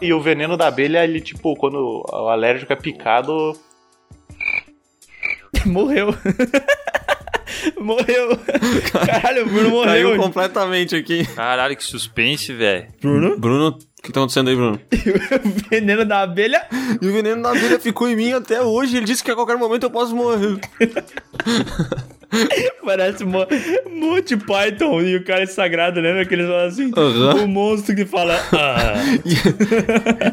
E o veneno da abelha, ele, tipo, quando o alérgico é picado. Morreu. morreu. Caralho, o Bruno morreu. Caiu completamente aqui. Caralho, que suspense, velho. Bruno? Bruno, o que tá acontecendo aí, Bruno? o veneno da abelha. E o veneno da abelha ficou em mim até hoje. Ele disse que a qualquer momento eu posso morrer. Parece Mo Monty Python e o cara é sagrado, lembra que eles falam assim? Aham. O monstro que fala. Ah.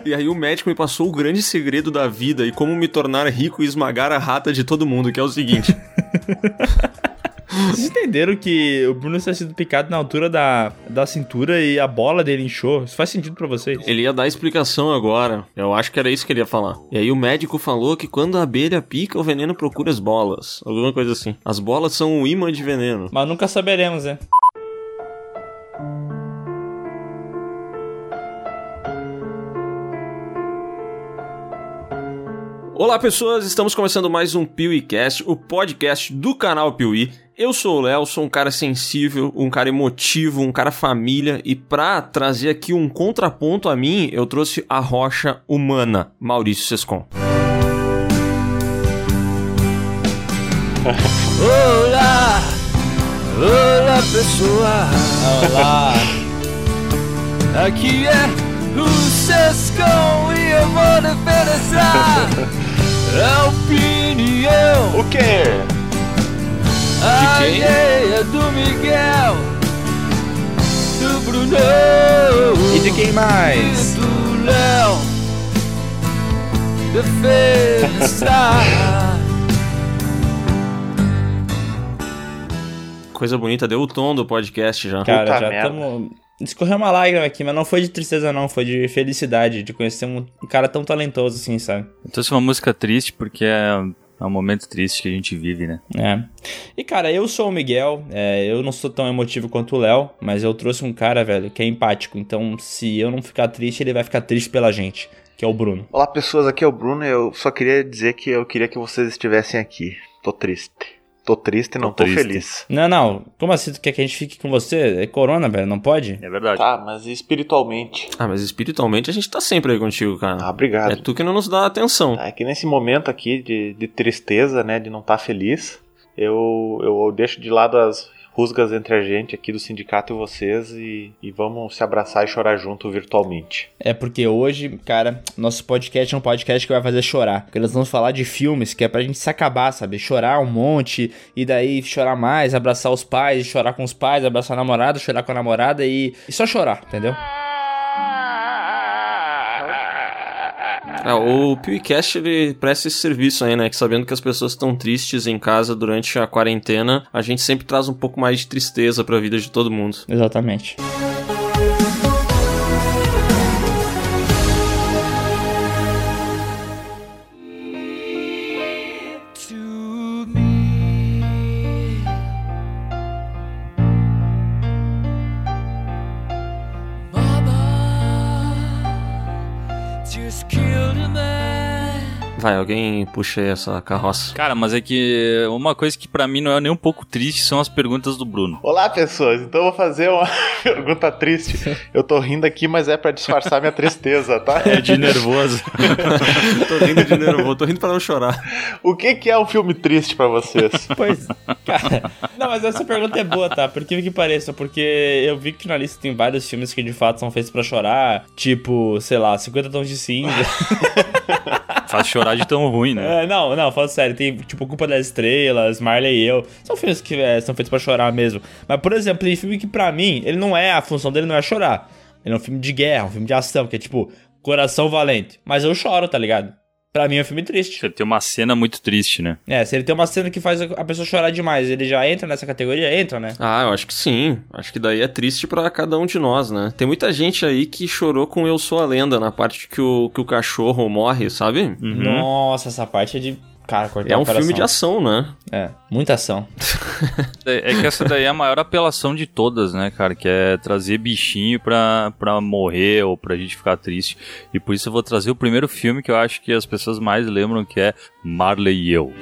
E aí o médico me passou o grande segredo da vida e como me tornar rico e esmagar a rata de todo mundo, que é o seguinte. Vocês entenderam que o Bruno tinha sido picado na altura da, da cintura e a bola dele inchou? Isso faz sentido pra vocês? Ele ia dar explicação agora. Eu acho que era isso que ele ia falar. E aí o médico falou que quando a abelha pica, o veneno procura as bolas. Alguma coisa assim. As bolas são um imã de veneno. Mas nunca saberemos, né? Olá pessoas, estamos começando mais um PeeWeeCast, o podcast do canal Piuí. Eu sou o Léo, sou um cara sensível, um cara emotivo, um cara família e pra trazer aqui um contraponto a mim, eu trouxe a rocha humana, Maurício Sescon. Olá! Olá, pessoal! Olá! Aqui é o Sescon e eu vou defender a opinião O quê? Quem? alheia do Miguel, do Bruno E de quem e mais? do Léo. Defesa! Coisa bonita, deu o tom do podcast já. Cara, Puta já estamos. Escorreu uma lágrima aqui, mas não foi de tristeza, não. Foi de felicidade de conhecer um cara tão talentoso assim, sabe? Eu trouxe uma música triste porque é, é um momento triste que a gente vive, né? É. E cara, eu sou o Miguel, é, eu não sou tão emotivo quanto o Léo, mas eu trouxe um cara, velho, que é empático. Então, se eu não ficar triste, ele vai ficar triste pela gente, que é o Bruno. Olá pessoas, aqui é o Bruno. Eu só queria dizer que eu queria que vocês estivessem aqui. Tô triste. Tô triste e não tô, Tô triste. feliz. Não, não, como assim tu quer que a gente fique com você? É corona, velho, não pode? É verdade. Tá, mas espiritualmente? Ah, mas espiritualmente a gente tá sempre aí contigo, cara. Ah, obrigado. É tu que não nos dá atenção. É que nesse momento aqui de, de tristeza, né, de não estar feliz, eu, eu deixo de lado as rusgas entre a gente aqui do sindicato e vocês e, e vamos se abraçar e chorar junto virtualmente. É porque hoje, cara, nosso podcast é um podcast que vai fazer chorar. Porque nós vamos falar de filmes que é pra gente se acabar, sabe? Chorar um monte, e daí chorar mais, abraçar os pais, chorar com os pais, abraçar a namorada, chorar com a namorada e, e só chorar, entendeu? Ah, o PewCast ele presta esse serviço aí, né? Que sabendo que as pessoas estão tristes em casa durante a quarentena, a gente sempre traz um pouco mais de tristeza pra vida de todo mundo. Exatamente. Alguém puxa aí essa carroça. Cara, mas é que uma coisa que pra mim não é nem um pouco triste são as perguntas do Bruno. Olá pessoas, então eu vou fazer uma pergunta triste. Eu tô rindo aqui, mas é pra disfarçar minha tristeza, tá? É de nervoso. tô rindo de nervoso, tô rindo pra não chorar. O que, que é um filme triste pra vocês? Pois, cara. Não, mas essa pergunta é boa, tá? Por que que pareça? Porque eu vi que na lista tem vários filmes que de fato são feitos pra chorar. Tipo, sei lá, 50 tons de cinza. Faz chorar de tão ruim, né? É, não, não, fala sério. Tem, tipo, Culpa das Estrelas, Marley e eu. São filmes que é, são feitos pra chorar mesmo. Mas, por exemplo, tem filme que pra mim, ele não é, a função dele não é chorar. Ele é um filme de guerra, um filme de ação, que é tipo, Coração Valente. Mas eu choro, tá ligado? Pra mim é um filme triste. Você tem uma cena muito triste, né? É, se ele tem uma cena que faz a pessoa chorar demais, ele já entra nessa categoria? Entra, né? Ah, eu acho que sim. Acho que daí é triste pra cada um de nós, né? Tem muita gente aí que chorou com Eu Sou a Lenda, na parte que o, que o cachorro morre, sabe? Uhum. Nossa, essa parte é de. Cara, cortar É o um filme de ação, né? É, muita ação. É é que essa daí é a maior apelação de todas, né, cara? Que é trazer bichinho pra, pra morrer ou pra gente ficar triste. E por isso eu vou trazer o primeiro filme que eu acho que as pessoas mais lembram, que é Marley e eu.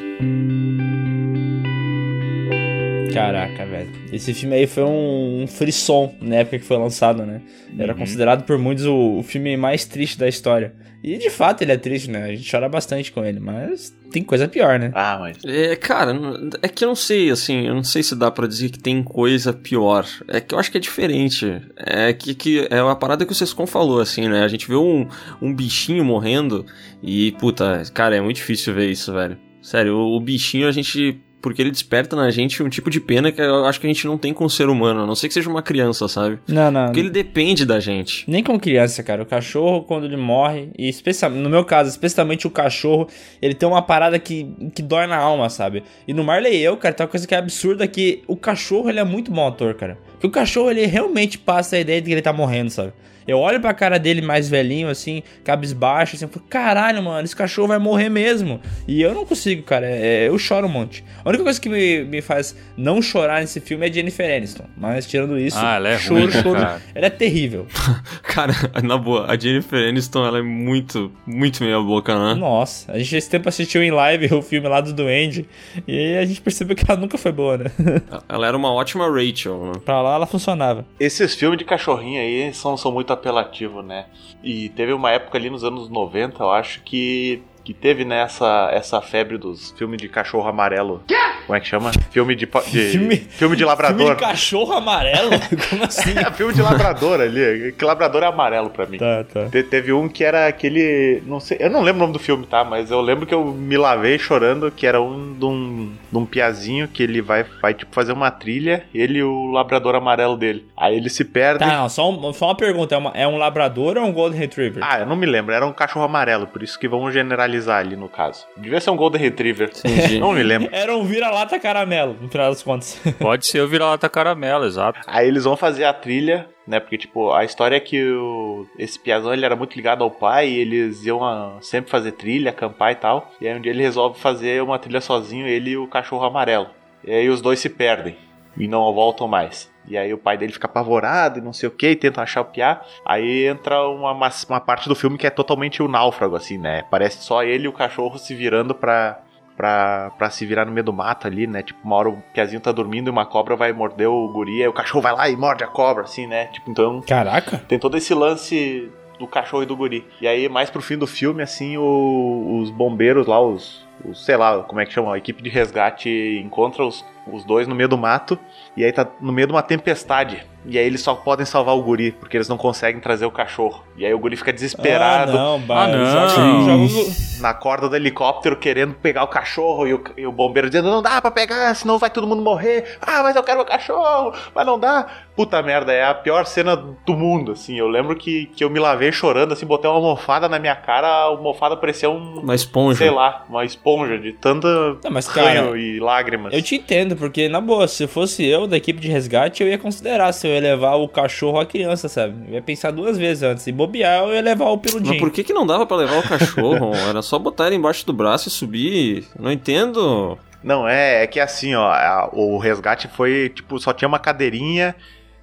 Caraca, velho. Esse filme aí foi um, um frisson na época que foi lançado, né? Era Uhum. considerado por muitos o, o filme mais triste da história. E de fato ele é triste, né? A gente chora bastante com ele, mas tem coisa pior, né? Ah, mas. É, cara, é que eu não sei, assim, eu não sei se dá pra dizer que tem coisa pior. É que eu acho que é diferente. É que, que é uma parada que o Sescon falou, assim, né? A gente vê um, um bichinho morrendo e, puta, cara, é muito difícil ver isso, velho. Sério, o, o bichinho a gente. Porque ele desperta na gente um tipo de pena que eu acho que a gente não tem com o ser humano, a não ser que seja uma criança, sabe? Não, não. Porque ele depende da gente. Nem com criança, cara. O cachorro, quando ele morre, e especialmente, no meu caso, especialmente o cachorro, ele tem uma parada que, que dói na alma, sabe? E no Marley e eu, cara, tem uma coisa que é absurda que o cachorro, ele é muito bom ator, cara. Porque o cachorro, ele realmente passa a ideia de que ele tá morrendo, sabe? Eu olho pra cara dele mais velhinho, assim, cabisbaixo, assim, eu falo, caralho, mano, esse cachorro vai morrer mesmo. E eu não consigo, cara, é- eu choro um monte. A única coisa que me, me faz não chorar nesse filme é Jennifer Aniston. Mas tirando isso, Ah, ela é choro, ruim, choro. cara. Ela é terrível. Cara, na boa, a Jennifer Aniston, ela é muito, muito meia boca, né? Nossa, a gente esse tempo assistiu em live o filme lá do Duende e aí a gente percebeu que ela nunca foi boa, né? Ela era uma ótima Rachel, né? pra lá ela funcionava. Esses filmes de cachorrinho aí são, são muito apelativos, né? E teve uma época ali nos anos 90, eu acho, que, que teve né, essa, febre dos filmes de cachorro amarelo. Como é que chama? Filme de, de Filme- filme, de Filme labrador. de cachorro amarelo? Como assim? É, filme de labrador ali. Que labrador é amarelo pra mim. tá, tá. Te- Teve um que era aquele. Não sei, eu não lembro o nome do filme, tá? Mas eu lembro que eu me lavei chorando, que era um de um, de um piazinho que ele vai, vai tipo, fazer uma trilha, ele e o labrador amarelo dele. Aí ele se perde. Tá, não, só, um- só uma pergunta: é, uma- é um labrador ou um Golden Retriever? Ah, eu não me lembro, era um cachorro amarelo, por isso que vamos generalizar ali no caso. Devia ser um Golden Retriever. Entendi. Não me lembro. Era um vira-lata caramelo, no final das contas. Pode ser o vira-lata caramelo, exato. Aí eles vão fazer a trilha, né? Porque, tipo, a história é que o, esse piazão ele era muito ligado ao pai e eles iam ah, sempre fazer trilha, acampar e tal. E aí um dia ele resolve fazer uma trilha sozinho, ele e o cachorro amarelo. E aí os dois se perdem e não voltam mais. E aí o pai dele fica apavorado e não sei o que, tenta achar o piá. Aí entra uma, uma, uma parte do filme que é totalmente o náufrago, assim, né? Parece só ele e o cachorro se virando pra, pra, pra se virar no meio do mato ali, né? Tipo, uma hora o piazinho tá dormindo e uma cobra vai morder o guri, aí o cachorro vai lá e morde a cobra, assim, né? Tipo, então Caraca. tem todo esse lance do cachorro e do guri. E aí, mais pro fim do filme, assim, o- os bombeiros lá, os, os- sei lá, como é que chama, a equipe de resgate encontra os, os dois no meio do mato, e aí tá no meio de uma tempestade. E aí eles só podem salvar o guri, porque eles não conseguem trazer o cachorro. E aí o guri fica desesperado Ah, não, Ah, não. Joga, joga na corda do helicóptero querendo pegar o cachorro e o, e o bombeiro dizendo não dá pra pegar, senão vai todo mundo morrer. Ah, mas eu quero o cachorro, mas não dá. Puta merda, é a pior cena do mundo, assim. Eu lembro que, que eu me lavei chorando, assim, botei uma almofada na minha cara, a almofada parecia um, Uma esponja. sei lá, uma esponja de tanta Não, mas, ranho cara, e lágrimas. Eu te entendo, porque, na boa, se fosse eu da equipe de resgate, eu ia considerar se eu ia levar o cachorro ou a criança, sabe? Eu ia pensar duas vezes antes. E bobear, eu ia levar o Mas peludinho. por que, que não dava pra levar o cachorro? Era só botar ele embaixo do braço e subir. Não entendo. Não, é, é que assim, ó, a- o resgate foi, tipo, só tinha uma cadeirinha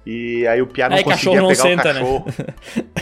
e aí o piá não Aí conseguia cachorro não pegar senta, o né? cachorro.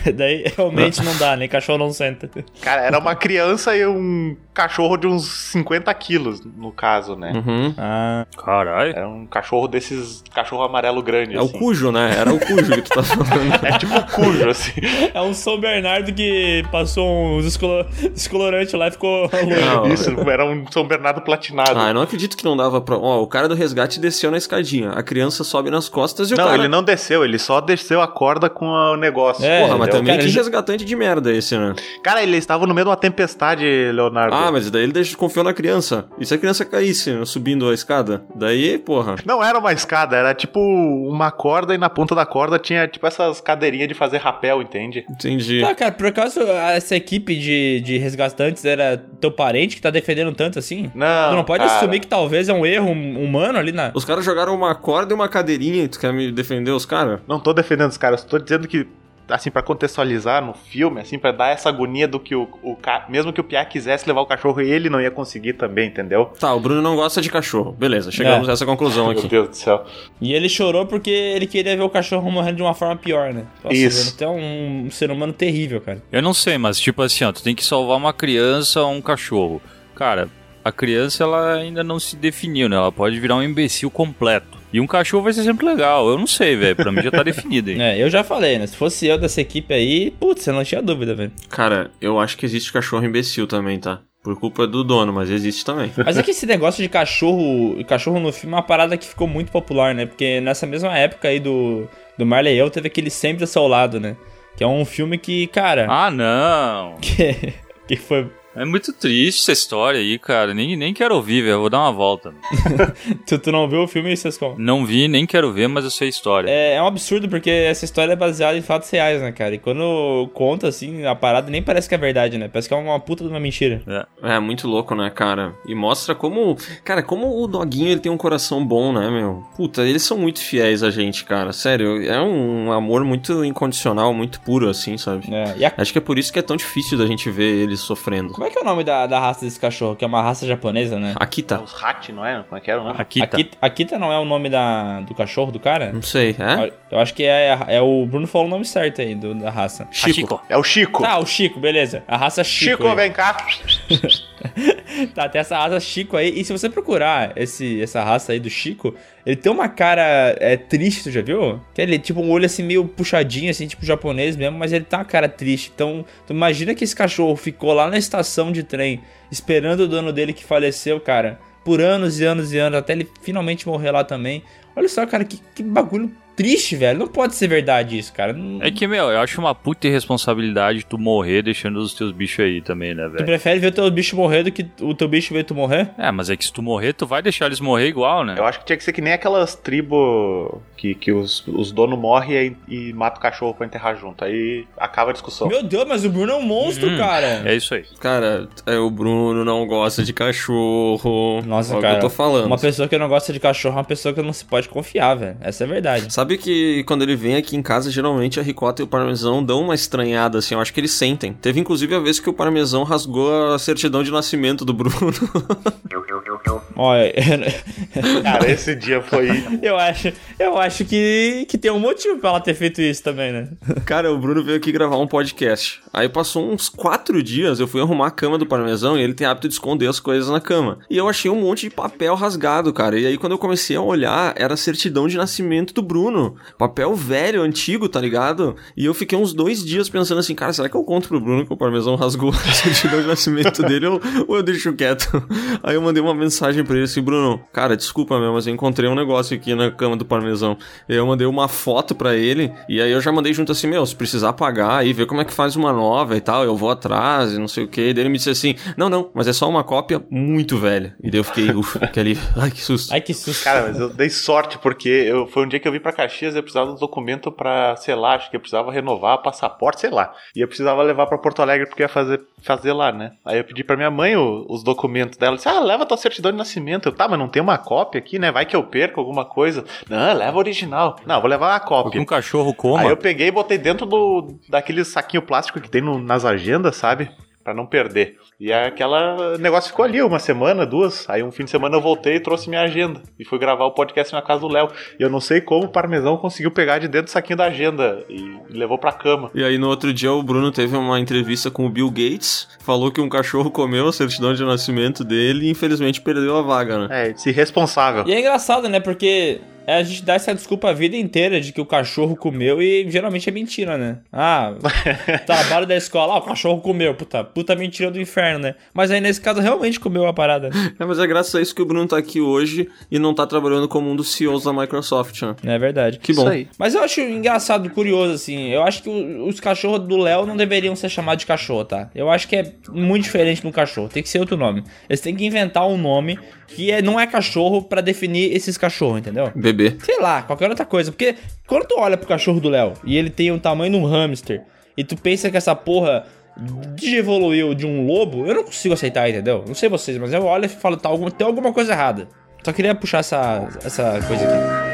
Daí realmente não dá, nem cachorro não senta. Cara, era uma criança e um cachorro de uns 50 quilos, no caso, né? Uhum. Ah, Caralho. Era um cachorro desses cachorro amarelo grande, É o assim. cujo, né? Era o cujo que tu tá falando. É tipo o cujo, assim. é um São Bernardo que passou uns descolo- descolorantes lá e ficou loiro. Não, Isso, era um São Bernardo platinado. Ah, eu não acredito que não dava pra. Ó, o cara do resgate desceu na escadinha. A criança sobe nas costas e o não, cara. ele não desceu, ele só desceu a corda com o negócio. É, Porra, mas Entendeu? também Cara, que ele- resgatante de merda esse, né? Cara, ele estava no meio de uma tempestade, Leonardo. Ah, mas daí ele deixa, confiou na criança. E se a criança caísse né, subindo a escada? Daí, porra. Não era uma escada, era tipo uma corda e na ponta da corda tinha tipo essas cadeirinhas de fazer rapel, entende? Entendi. Tá, cara, por acaso essa equipe de, de resgatantes era teu parente que tá defendendo tanto assim? Não. tu não pode cara. assumir que talvez é um erro hum- humano ali na. Os caras jogaram uma corda e uma cadeirinha e tu quer me defender os caras? Não tô defendendo os caras, tô dizendo que assim pra contextualizar no filme, assim pra dar essa agonia do que o, o ca- mesmo que o Piá quisesse levar o cachorro, ele não ia conseguir também, entendeu? Tá, o Bruno não gosta de cachorro. Beleza, chegamos É. a essa conclusão Meu aqui. Deus do céu. E ele chorou porque ele queria ver o cachorro morrendo de uma forma pior, né? Nossa, Isso. Ele é um ser humano terrível, cara. Eu não sei, mas tipo assim, ó, tu tem que salvar uma criança ou um cachorro. Cara, a criança ela ainda não se definiu, né? Ela pode virar um imbecil completo. E um cachorro vai ser sempre legal. Eu não sei, velho. Pra mim já tá definido aí. É, eu já falei, né? Se fosse eu dessa equipe aí, putz, você não tinha dúvida, velho. Cara, eu acho que existe cachorro imbecil também, tá? Por culpa do dono, mas existe também. Mas é que esse negócio de cachorro, cachorro no filme é uma parada que ficou muito popular, né? Porque nessa mesma época aí do, do Marley e eu, teve aquele Sempre ao Seu Lado, né? Que é um filme que, cara... Ah, não. Que, que foi... É muito triste essa história aí, cara. Nem, nem quero ouvir, velho. Eu Vou dar uma volta. Tu, tu não viu o filme, vocês como? Não vi, nem quero ver, mas eu sei a história. É, é um absurdo, porque essa história é baseada em fatos reais, né, cara? E quando conta, assim, a parada nem parece que é verdade, né? Parece que é uma puta de uma mentira. É. É, muito louco, né, cara? E mostra como. Cara, como o doguinho ele tem um coração bom, né, meu? Puta, eles são muito fiéis a gente, cara. Sério, é um amor muito incondicional, muito puro, assim, sabe? É, e a- Acho que é por isso que é tão difícil da gente ver eles sofrendo. Como é que é o nome da, da raça desse cachorro? Que é uma raça japonesa, né? Aqui tá. Os Hat, não é? Como é que era o nome? Aqui tá. Akita, Akita não é o nome da, do cachorro do cara? Não sei, é? Eu acho que é, é o Bruno falou o nome certo aí do, da raça. Chico. É o Chico. Tá, o Chico, beleza. A raça Chico. Chico, aí. vem cá. Tá, tem essa raça Chico aí. E se você procurar esse, essa raça aí do Chico, ele tem uma cara é, triste, tu já viu? Que ele tipo um olho assim meio puxadinho, assim, tipo japonês mesmo, mas ele tem uma cara triste. Então, tu imagina que esse cachorro ficou lá na estação de trem, esperando o dono dele que faleceu, cara, por anos e anos e anos, até ele finalmente morrer lá também. Olha só, cara, que, que bagulho triste, velho. Não pode ser verdade isso, cara. Não- É que, meu, eu acho uma puta irresponsabilidade tu morrer deixando os teus bichos aí também, né, Tu velho? prefere ver teu bicho morrer do que o teu bicho ver tu morrer? É, mas é que se tu morrer, tu vai deixar eles morrer igual, né? Eu acho que tinha que ser que nem aquelas tribos que, que os, os donos morrem e, e matam o cachorro pra enterrar junto. Aí acaba a discussão. Meu Deus, mas o Bruno é um monstro, Hum, cara. É isso aí. Cara, é, o Bruno não gosta de cachorro. Nossa, Olha o cara. que eu tô falando. Uma pessoa que não gosta de cachorro é uma pessoa que não se pode confiar, velho. Essa é a verdade. Sabe que quando ele vem aqui em casa, geralmente a ricota e o parmesão dão uma estranhada, assim, eu acho que eles sentem. Teve inclusive a vez que o parmesão rasgou a certidão de nascimento do Bruno. Olha, Cara, esse dia foi. eu acho, eu acho que, que tem um motivo pra ela ter feito isso também, né? Cara, o Bruno veio aqui gravar um podcast. Aí passou uns quatro dias, eu fui arrumar a cama do parmesão e ele tem hábito de esconder as coisas na cama. E eu achei um monte de papel rasgado, cara. E aí quando eu comecei a olhar, era a certidão de nascimento do Bruno. Papel velho, antigo, tá ligado? E eu fiquei uns dois dias pensando assim, cara, será que eu conto pro Bruno que o parmesão rasgou a certidão de nascimento dele ou, ou eu deixo quieto? Aí eu mandei uma mensagem pra ele assim, Bruno, cara, desculpa mesmo, mas eu encontrei um negócio aqui na cama do parmesão. Aí eu mandei uma foto pra ele, e aí eu já mandei junto assim, meu, se precisar pagar aí, ver como é que faz uma nova e tal, eu vou atrás e não sei o que. E daí ele me disse assim, não, não, mas é só uma cópia muito velha. E daí eu fiquei, ufa, que ali, ai que susto. Ai, que susto. Cara, mas eu dei sorte, porque eu, foi um dia que eu vim pra Caxias eu precisava um documento pra, sei lá, acho que eu precisava renovar passaporte, sei lá. E eu precisava levar pra Porto Alegre porque ia fazer, fazer lá, né? Aí eu pedi pra minha mãe o- os documentos dela. Ela disse, ah, leva tua certidão de nascimento. Eu, tá, mas não tem uma cópia aqui, né? Vai que eu perco alguma coisa. Não, leva a original. Não, vou levar a cópia. um cachorro coma. Aí eu peguei e botei dentro do daquele saquinho plástico que tem no- nas agendas, sabe? Pra não perder. E aí aquela negócio ficou ali uma semana, duas. Aí um fim de semana eu voltei e trouxe minha agenda. E fui gravar o podcast na casa do Léo. E eu não sei como o parmesão conseguiu pegar de dentro do saquinho da agenda e levou pra cama. E aí no outro dia o Bruno teve uma entrevista com o Bill Gates, falou que um cachorro comeu a certidão de nascimento dele e infelizmente perdeu a vaga, né? É, se responsável. E é engraçado, né? Porque a gente dá essa desculpa a vida inteira de que o cachorro comeu e geralmente é mentira, né? Ah, trabalho da escola, ah, o cachorro comeu. Puta, puta mentira do inferno, né? Mas aí nesse caso realmente comeu a parada. É, mas é graças a isso que o Bruno tá aqui hoje e não tá trabalhando como um dos CEOs da Microsoft, né? É verdade. Que bom. Isso aí. Mas eu acho engraçado, curioso, assim. Eu acho que o- os cachorros do Léo não deveriam ser chamados de cachorro, tá? Eu acho que é muito diferente de um cachorro. Tem que ser outro nome. Eles têm que inventar um nome que é- não é cachorro pra definir esses cachorros, entendeu? Bebê. Sei lá, qualquer outra coisa. Porque quando tu olha pro cachorro do Léo e ele tem o tamanho de um hamster e tu pensa que essa porra evoluiu de um lobo, eu não consigo aceitar, entendeu? Não sei vocês, mas eu olho e falo, tá, tem alguma coisa errada. Só queria puxar essa, essa coisa aqui.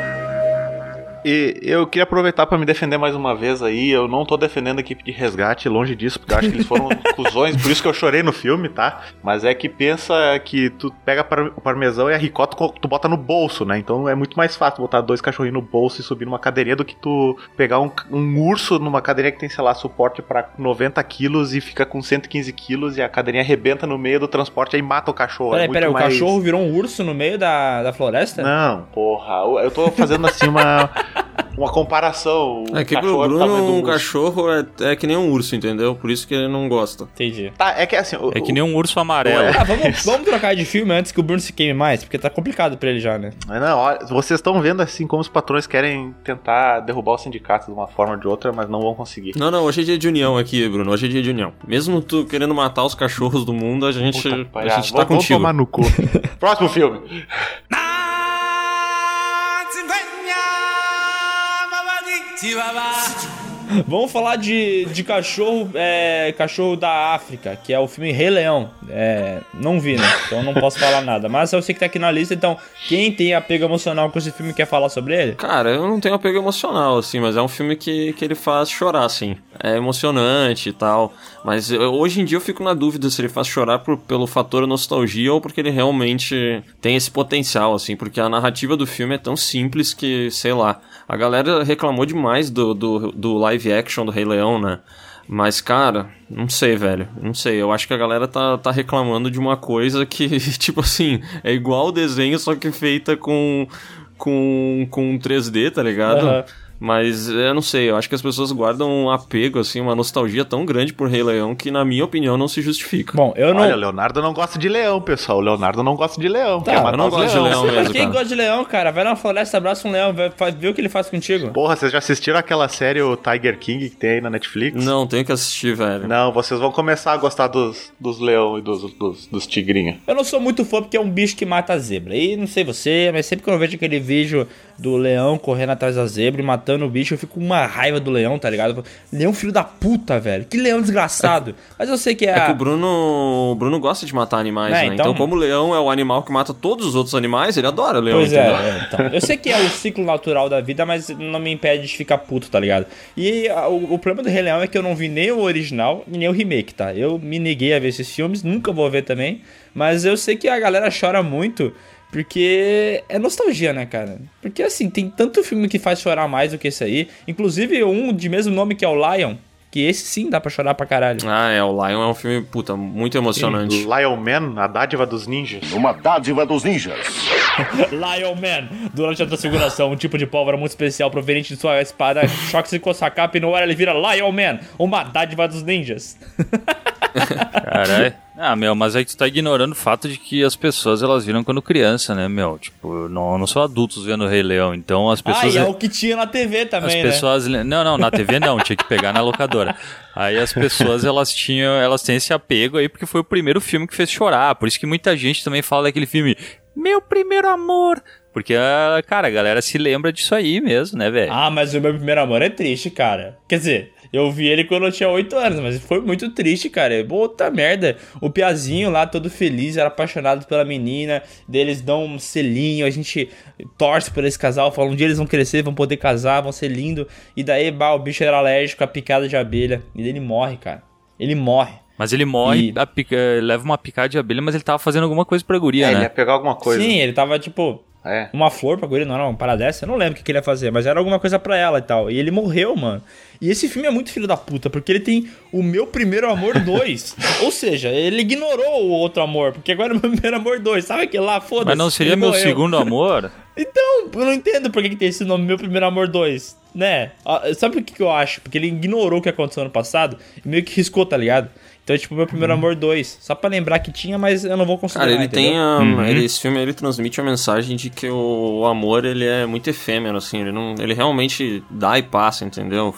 E eu queria aproveitar pra me defender mais uma vez aí. Eu não tô defendendo a equipe de resgate, longe disso, porque eu acho que eles foram cuzões, por isso que eu chorei no filme, tá? Mas é que pensa que tu pega o parmesão e a ricota co- tu bota no bolso, né? Então é muito mais fácil botar dois cachorrinhos no bolso e subir numa cadeirinha do que tu pegar um, um urso numa cadeirinha que tem, sei lá, suporte pra 90 quilos e fica com 115 quilos e a cadeirinha arrebenta no meio do transporte aí mata o cachorro. Peraí, é peraí, o mais... cachorro virou um urso no meio da, da floresta? Não, porra, eu tô fazendo assim uma, uma comparação. É que pro é Bruno, um cachorro é, é que nem um urso, entendeu? Por isso que ele não gosta. Entendi. Tá, é que assim. o- É que nem um urso amarelo. Ah, vamos, vamos trocar de filme antes que o Bruno se queime mais, porque tá complicado pra ele já, né? Mas Não, olha, vocês estão vendo assim como os patrões querem tentar derrubar o sindicato de uma forma ou de outra, mas não vão conseguir. Não, não, hoje é dia de união aqui, Bruno. Hoje é dia de união. Mesmo tu querendo matar os cachorros do mundo, a gente, Puta, a gente tá Vamos- vamos contigo. tomar no cu. Próximo filme. Chihuahua. Vamos falar de, de cachorro, é, cachorro da África, que é o filme Rei Leão. É, não vi, né? Então não posso falar nada. Mas eu sei que tá aqui na lista, então quem tem apego emocional com esse filme quer falar sobre ele? Cara, eu não tenho apego emocional, assim, mas é um filme que, que ele faz chorar, assim. É emocionante e tal. Mas eu- hoje em dia eu fico na dúvida se ele faz chorar por- pelo fator nostalgia ou porque ele realmente tem esse potencial, assim. Porque a narrativa do filme é tão simples que, sei lá, a galera reclamou demais do, do, do live action do Rei Leão, né? Mas, cara, não sei, velho. Não sei. Eu acho que a galera tá, tá reclamando de uma coisa que, tipo assim, é igual o desenho, só que feita com, com, com 3D, tá ligado? Aham. Mas eu não sei, eu acho que as pessoas guardam um apego, assim, uma nostalgia tão grande por Rei Leão que, na minha opinião, não se justifica. Bom, eu não. Olha, o Leonardo não gosta de leão, pessoal. O Leonardo não gosta de leão. Tá, eu não os gosto de leão Mas mesmo, quem cara. gosta de leão, cara? Vai na floresta, abraça um leão, vai, ver o que ele faz contigo. Porra, vocês já assistiram aquela série o Tiger King que tem aí na Netflix? Não, tenho que assistir, velho. Não, vocês vão começar a gostar dos, dos leão e dos, dos, dos tigrinhos. Eu não sou muito fã porque é um bicho que mata a zebra. E não sei você, mas sempre que eu vejo aquele vídeo do leão correndo atrás da zebra e matando o bicho, eu fico com uma raiva do leão, tá ligado? Leão filho da puta, velho. Que leão desgraçado. Mas eu sei que é. É que o Bruno, o Bruno gosta de matar animais, É, né? então- Então... como o leão é o animal que mata todos os outros animais, ele adora o leão, Pois entendeu? é, é, então. Eu sei que é o ciclo natural da vida, mas não me impede de ficar puto, tá ligado? E a- o, o problema do Rei Leão é que eu não vi nem o original e nem o remake, tá? Eu me neguei a ver esses filmes, nunca vou ver também. Mas eu sei que a galera chora muito porque é nostalgia, né, cara? Porque assim, tem tanto filme que faz chorar mais do que esse aí. Inclusive um de mesmo nome que é o Lion, que esse sim dá pra chorar pra caralho. Ah, é, o Lion é um filme, puta, muito emocionante. Lion Man, a dádiva dos ninjas. Uma dádiva dos ninjas. Lion Man. Durante a transfiguração, um tipo de pólvora muito especial proveniente de sua espada choque se com sua capa e no ar ele vira Lion Man, uma dádiva dos ninjas. Caralho. Ah, meu, mas aí tu tá ignorando o fato de que as pessoas elas viram quando criança, né, meu? Tipo, não, não são adultos vendo o Rei Leão, então as Ah, pessoas. e é o que tinha na TV As também, né? pessoas. Não, não, na TV não, tinha que pegar na locadora. Aí as pessoas, elas tinham. Elas têm esse apego aí porque foi o primeiro filme que fez chorar. Por isso que muita gente também fala daquele filme Meu Primeiro Amor. Porque, ah, cara, a galera se lembra disso aí mesmo, né, velho? Ah, mas o meu primeiro amor é triste, cara. Quer dizer, eu vi ele quando eu tinha 8 anos, mas foi muito triste, cara. Puta merda. O Piazinho lá, todo feliz, era apaixonado pela menina. Daí eles dão um selinho, a gente torce por esse casal, fala um dia eles vão crescer, vão poder casar, vão ser lindo. E daí, bah, o bicho era alérgico à picada de abelha. E daí ele morre, cara. Ele morre. Mas ele morre, E- a pica- leva uma picada de abelha, mas ele tava fazendo alguma coisa pra guria, É, ele né? ia pegar alguma coisa. Sim, ele tava tipo. É. Uma flor pra guria, não era uma parada dessa? Eu não lembro o que, que ele ia fazer, mas era alguma coisa pra ela e tal. E ele morreu, mano. E esse filme é muito filho da puta, porque ele tem o meu primeiro amor 2. Ou seja, ele ignorou o outro amor, porque agora é o meu primeiro amor 2. Sabe aquele lá? Foda-se. Mas não seria meu morreu. segundo amor? Então, eu não entendo por que, que tem esse nome, meu primeiro amor 2. Né? Ah, Sabe por que, que eu acho? Porque ele ignorou o que aconteceu ano passado e meio que riscou, tá ligado? Então é tipo meu primeiro amor 2. Só pra lembrar que tinha, mas eu não vou considerar. Cara, ele entendeu? tem a, ele- esse filme ele transmite a mensagem de que o, amor ele é muito efêmero assim, ele não, ele realmente dá e passa, entendeu?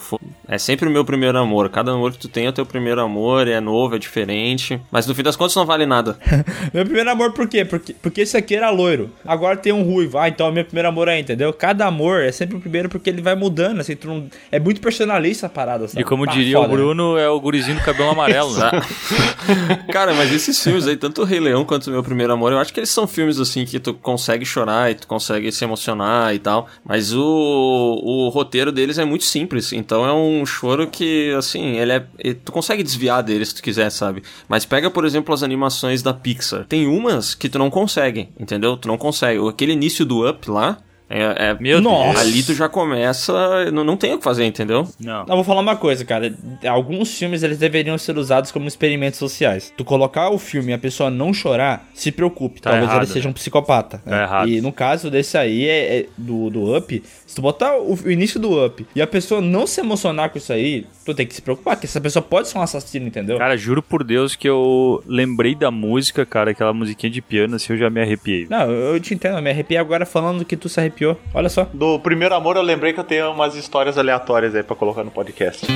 É sempre o meu primeiro amor. Cada amor que tu tem é o teu primeiro amor, é novo, é diferente, mas no fim das contas não vale nada. Meu primeiro amor por quê? Porque, porque esse aqui era loiro. Agora tem um ruivo. Ah, então é meu primeiro amor aí, entendeu? Cada amor é sempre o primeiro porque ele vai mudando assim, tu não... é muito personalista a parada, sabe? E como Tá diria foda, o Bruno, é o gurizinho do cabelo amarelo, né? Cara, mas esses filmes aí, tanto o Rei Leão quanto o Meu Primeiro Amor, eu acho que eles são filmes assim que tu consegue chorar e tu consegue se emocionar e tal. Mas o, o roteiro deles é muito simples. Então é um choro que, assim, ele é. Tu consegue desviar dele se tu quiser, sabe? Mas pega, por exemplo, as animações da Pixar. Tem umas que tu não consegue, entendeu? Tu não consegue. Aquele início do Up lá. É, é- Meu Nossa. Ali tu já começa. Não, não tem o que fazer, entendeu? Não. Eu vou falar uma coisa, cara. Alguns filmes eles deveriam ser usados como experimentos sociais. Tu colocar o filme e a pessoa não chorar, se preocupe. Tá Talvez errado. ele seja um psicopata. Tá né? errado. E no caso desse aí, é, é do, do Up, se tu botar o, o início do Up e a pessoa não se emocionar com isso aí, tu tem que se preocupar, que essa pessoa pode ser um assassino, entendeu? Cara, juro por Deus que eu lembrei da música, cara, aquela musiquinha de piano, assim, eu já me arrepiei. Não, eu eu te entendo, eu me arrepiei agora falando que tu se arrepiou. Olha só. Do primeiro amor eu lembrei que eu tenho umas histórias aleatórias aí pra colocar no podcast.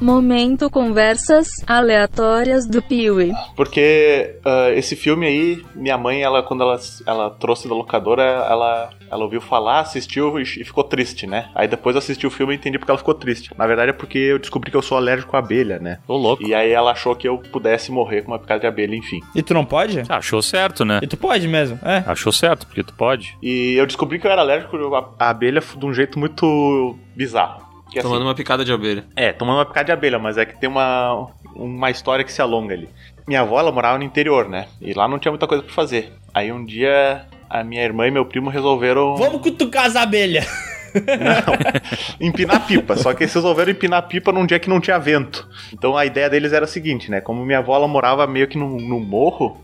Momento conversas aleatórias do Piuí. Porque ah, esse filme aí, minha mãe, ela quando ela, ela trouxe da locadora, ela, ela ouviu falar, assistiu e, e ficou triste, né? Aí depois eu assisti o filme e entendi porque ela ficou triste. Na verdade é porque eu descobri que eu sou alérgico à abelha, né? Ô, louco. E aí ela achou que eu pudesse morrer com uma picada de abelha, enfim. E tu não pode? Ah, Achou certo, né? E tu pode mesmo, é. Achou certo, porque tu pode. E eu descobri que eu era alérgico à abelha de um jeito muito bizarro. Que, assim, Tomando uma picada de abelha. É, tomando uma picada de abelha, mas é que tem uma, uma história que se alonga ali. Minha avó, ela morava no interior, né? E lá não tinha muita coisa pra fazer. Aí um dia, a minha irmã e meu primo resolveram Vamos cutucar as abelhas! empinar pipa. Só que eles resolveram empinar pipa num dia que não tinha vento. Então a ideia deles era a seguinte, né? Como minha avó, ela morava meio que num, num morro...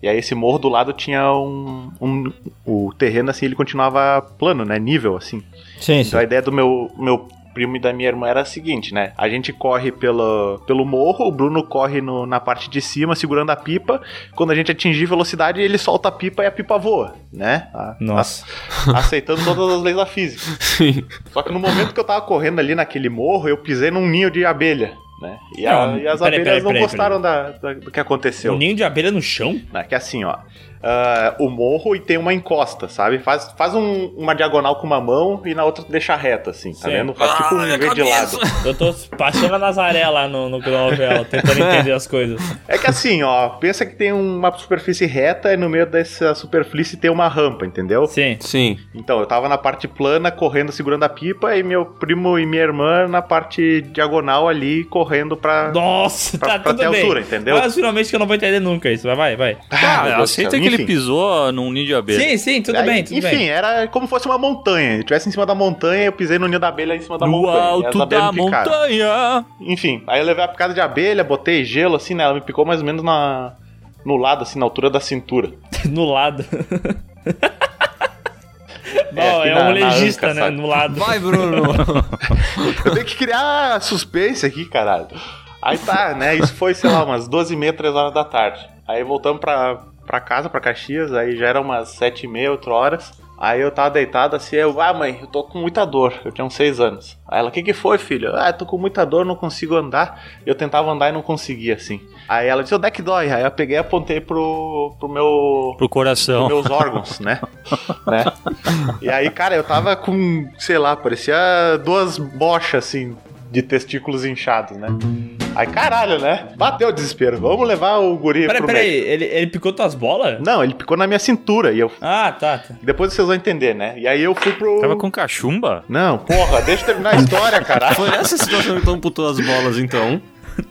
E aí esse morro do lado tinha um, um... O terreno, assim, ele continuava plano, né? Nível, assim. Sim, Então a ideia do meu, meu primo e da minha irmã era a seguinte, né? A gente corre pelo, pelo morro, o Bruno corre no- na parte de cima segurando a pipa. Quando a gente atingir velocidade, ele solta a pipa e a pipa voa, né? A- Nossa. a- aceitando todas as leis da física. Sim. Só que no momento que eu tava correndo ali naquele morro, eu pisei num ninho de abelha. Né? E, a- Não, e as peraí, abelhas peraí, não peraí, gostaram da- da- do que aconteceu. Um ninho de abelha no chão? Né? Que é assim, ó. Ah, o morro e tem uma encosta, sabe? Faz, faz um- uma diagonal com uma mão e na outra deixa reta, assim, tá Sim. vendo? Faz tipo um minha V de lado. Eu tô passando a Nazaré lá no, no novela, tentando entender as coisas. É que assim, ó, pensa que tem uma superfície reta e no meio dessa superfície tem uma rampa, entendeu? Sim. Sim. Então, eu tava na parte plana, correndo, segurando a pipa, e meu primo e minha irmã na parte diagonal ali, correndo pra. Nossa, Pra- tá pra tudo ter bem. altura, entendeu? Mas finalmente que eu não vou entender nunca isso. Vai, vai, vai. Ah, Deus do aceita céu. Que ele pisou num ninho de abelha. Sim, sim, tudo Aí, bem, tudo enfim, bem. era como se fosse uma montanha. Eu estivesse em cima da montanha, eu pisei no ninho da abelha em cima da No montanha. as alto da montanha. Enfim, aí eu levei a picada de abelha, botei gelo assim, né? Ela me picou mais ou menos na, no lado, assim, na altura da cintura. No lado. Não, é, na- um na legista, anca, né? sabe? No lado. Vai, Bruno! Eu tenho que criar suspense aqui, caralho. Aí tá, né? Isso foi, sei lá, umas 12 e meia, 3 horas da tarde. Aí voltamos pra, pra casa, pra Caxias, aí já era umas 7 e meia, 8 horas. Aí eu tava deitado assim, eu, ah mãe, eu tô com muita dor. Eu tinha uns 6 anos. Aí ela, o que que foi, filho? Ah, eu tô com muita dor, não consigo andar. Eu tentava andar e não conseguia, assim. Aí ela disse, onde é que dói? Aí eu peguei e apontei pro, pro meu Pro coração. meus órgãos, né? né? E aí, cara, eu tava com, sei lá, parecia duas bochas, assim, de testículos inchados, né? Aí, caralho, né? Bateu o desespero. Vamos levar o guri Peraí, pro peraí, médico. ele, ele picou tuas bolas? Não, ele picou na minha cintura e eu... Ah, tá, tá. Depois vocês vão entender, né? E aí eu fui pro... Tava com cachumba? Não, porra, deixa eu terminar a história, caralho. Foi essa situação que tu amputou as bolas, então.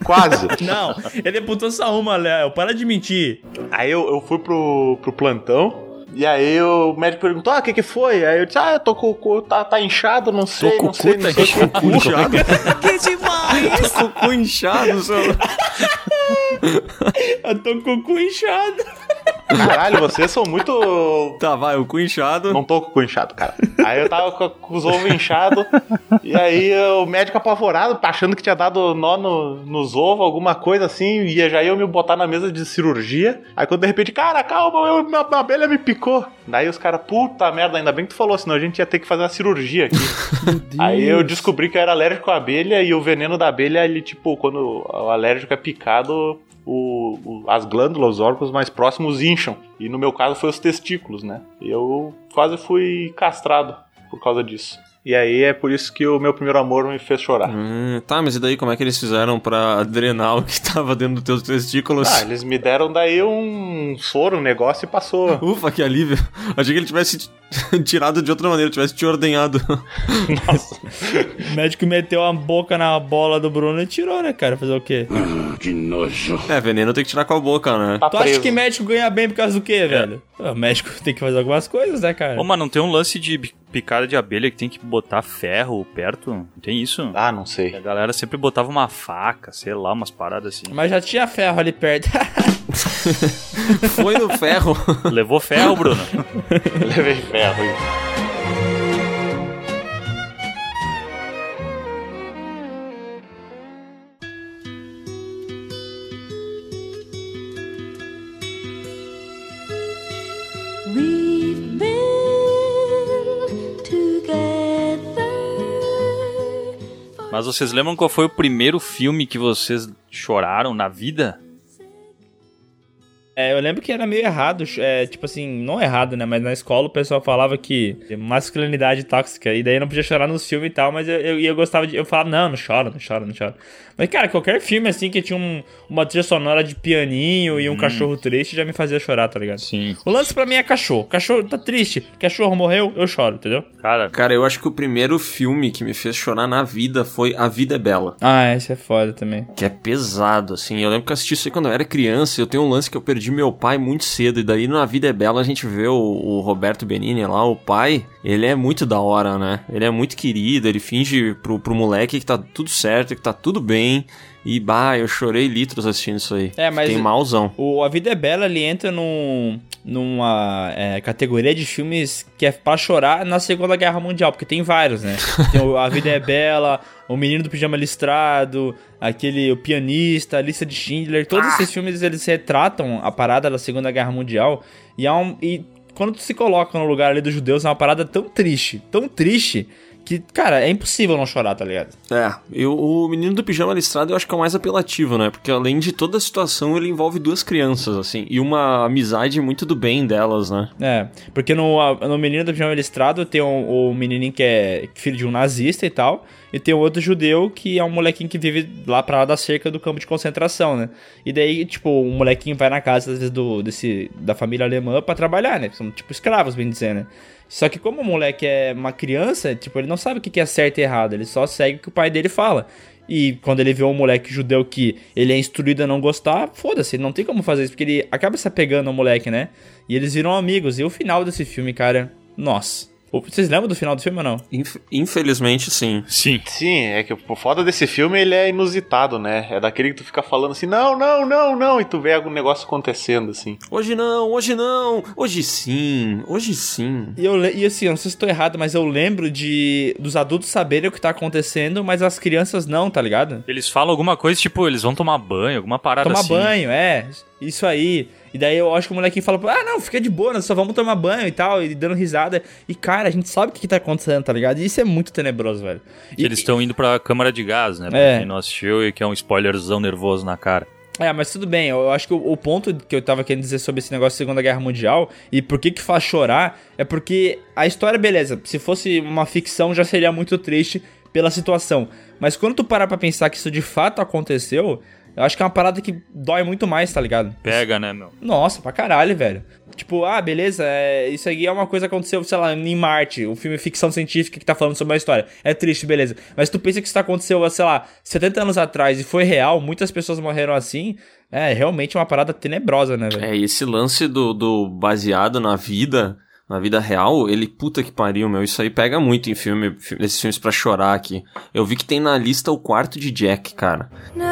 Quase. Não, ele apontou só uma, Léo. Para de mentir. Aí eu, eu fui pro, pro plantão. E aí o médico perguntou: Ah, o que que foi? Aí eu disse: Ah, eu tô com o cu, tá, tá inchado, não sei, com não o sei, cu, não tá com. Inchado. que demais! Tô com o cu inchado, seu... Eu tô com o cu inchado. Caralho, vocês são muito. Tá, vai, o cu inchado. Não tô com o cu inchado, cara. Aí eu tava com, com os ovos inchados. e aí o médico apavorado, achando que tinha dado nó no- nos ovos, alguma coisa assim. E já ia me botar na mesa de cirurgia. Aí quando de repente, cara, calma, eu, minha, minha abelha me picou. Daí os caras, puta merda, ainda bem que tu falou, senão a gente ia ter que fazer uma cirurgia aqui. Aí eu descobri que eu era alérgico à abelha e o veneno da abelha, ele, tipo, quando o alérgico é picado, o, o- as glândulas, os órgãos mais próximos incham. E no meu caso foi os testículos, né? Eu quase fui castrado por causa disso. E aí é por isso que o meu primeiro amor me fez chorar. Hum, tá, mas e daí como é que eles fizeram pra drenar o que tava dentro dos teus testículos? Ah, eles me deram daí um soro, um negócio e passou. Ufa, que alívio. Achei que ele tivesse tirado de outra maneira, tivesse te ordenhado. Nossa. O médico meteu a boca na bola do Bruno e tirou, né, cara? Fazer o quê? é, veneno tem que tirar com a boca, né? Tá tu acha preso. que médico ganha bem por causa do quê, velho? O médico tem que fazer algumas coisas, né, cara? Ô, mas não tem um lance de picada de abelha que tem que botar ferro perto? Não tem isso? Ah, não sei. A galera sempre botava uma faca, sei lá, umas paradas assim. Mas já tinha ferro ali perto. Foi no ferro. Levou ferro, Bruno? Levei ferro. Mas vocês lembram qual foi o primeiro filme que vocês choraram na vida? É, eu lembro que era meio errado, é, tipo assim, não errado, né? Mas na escola o pessoal falava que masculinidade tóxica, e daí não podia chorar nos filmes e tal, mas eu, eu, eu gostava de. Eu falava, não, não chora, não chora, não chora. Mas, cara, qualquer filme assim que tinha um- uma trilha sonora de pianinho e um cachorro triste já me fazia chorar, tá ligado? Sim. O lance pra mim é cachorro. Cachorro tá triste, cachorro morreu, eu choro, entendeu? Cara, Cara, eu acho que o primeiro filme que me fez chorar na vida foi A Vida é Bela. Ah, esse é foda também. Que é pesado, assim. Eu lembro que eu assisti isso aí quando eu era criança. e Eu tenho um lance que eu perdi meu pai muito cedo. E daí na Vida é Bela a gente vê o, o Roberto Benini lá, o pai. Ele é muito da hora, né? Ele é muito querido. Ele finge pro, pro moleque que tá tudo certo, que tá tudo bem. E bah, eu chorei litros assistindo isso aí. É, mas- Fiquei malzão. O A Vida é Bela, ele entra num, numa é, categoria de filmes que é pra chorar na Segunda Guerra Mundial, porque tem vários, né? Tem o A Vida é Bela, O Menino do Pijama Listrado, aquele O Pianista, A Lista de Schindler, todos esses filmes eles retratam a parada da Segunda Guerra Mundial e, um, e quando tu se coloca no lugar ali dos judeus é uma parada tão triste, tão triste, que, cara, é impossível não chorar, tá ligado? É, eu, o Menino do Pijama Listrado eu acho que é o mais apelativo, né? Porque além de toda a situação, ele envolve duas crianças, assim. E uma amizade muito do bem delas, né? É, porque no, no Menino do Pijama Listrado tem o, o menininho que é filho de um nazista e tal, e tem o outro judeu que é um molequinho que vive lá pra lá da cerca do campo de concentração, né? E daí, tipo, o molequinho vai na casa, às vezes, do, desse, da família alemã pra trabalhar, né? São, tipo, escravos, bem dizer, né? Só que como o moleque é uma criança, tipo, ele não sabe o que é certo e errado, ele só segue o que o pai dele fala. E quando ele vê um moleque judeu que ele é instruído a não gostar, foda-se, não tem como fazer isso, porque ele acaba se apegando ao moleque, né? E eles viram amigos. E o final desse filme, cara, nossa. Vocês lembram do final do filme ou não? Inf- infelizmente, sim. sim. Sim, é que o foda desse filme ele é inusitado, né? É daquele que tu fica falando assim, não, não, não, não, e tu vê algum negócio acontecendo assim. Hoje não, hoje não, hoje sim, hoje sim. E, eu, e assim, eu não sei se estou errado, mas eu lembro de dos adultos saberem o que tá acontecendo, mas as crianças não, tá ligado? Eles falam alguma coisa, tipo, eles vão tomar banho, alguma parada Tomar assim. banho, é. Isso aí. E daí eu acho que o molequinho fala, ah, não, fica de boa, nós só vamos tomar banho e tal, e dando risada. E, cara, a gente sabe o que, que tá acontecendo, tá ligado? E isso é muito tenebroso, velho. E- eles estão indo pra câmara de gás, né? Pra É. quem não assistiu e que é um spoilerzão nervoso na cara. É, mas tudo bem, eu eu acho que o, o ponto que eu tava querendo dizer sobre esse negócio da Segunda Guerra Mundial e por que que faz chorar é porque a história, beleza, se fosse uma ficção já seria muito triste pela situação. Mas quando tu parar pra pensar que isso de fato aconteceu, eu acho que é uma parada que dói muito mais, tá ligado? Pega, né, meu? Nossa, pra caralho, velho. Tipo, ah, beleza, é, isso aí é uma coisa que aconteceu, sei lá, em Marte, um filme ficção científica que tá falando sobre uma história. É triste, beleza. Mas tu pensa que isso aconteceu, sei lá, 70 anos atrás e foi real, muitas pessoas morreram assim, é realmente uma parada tenebrosa, né, velho? É, e esse lance do, do baseado na vida, na vida real, ele puta que pariu, meu. Isso aí pega muito em filme, fi- nesses filmes pra chorar aqui. Eu vi que tem na lista o quarto de Jack, cara. No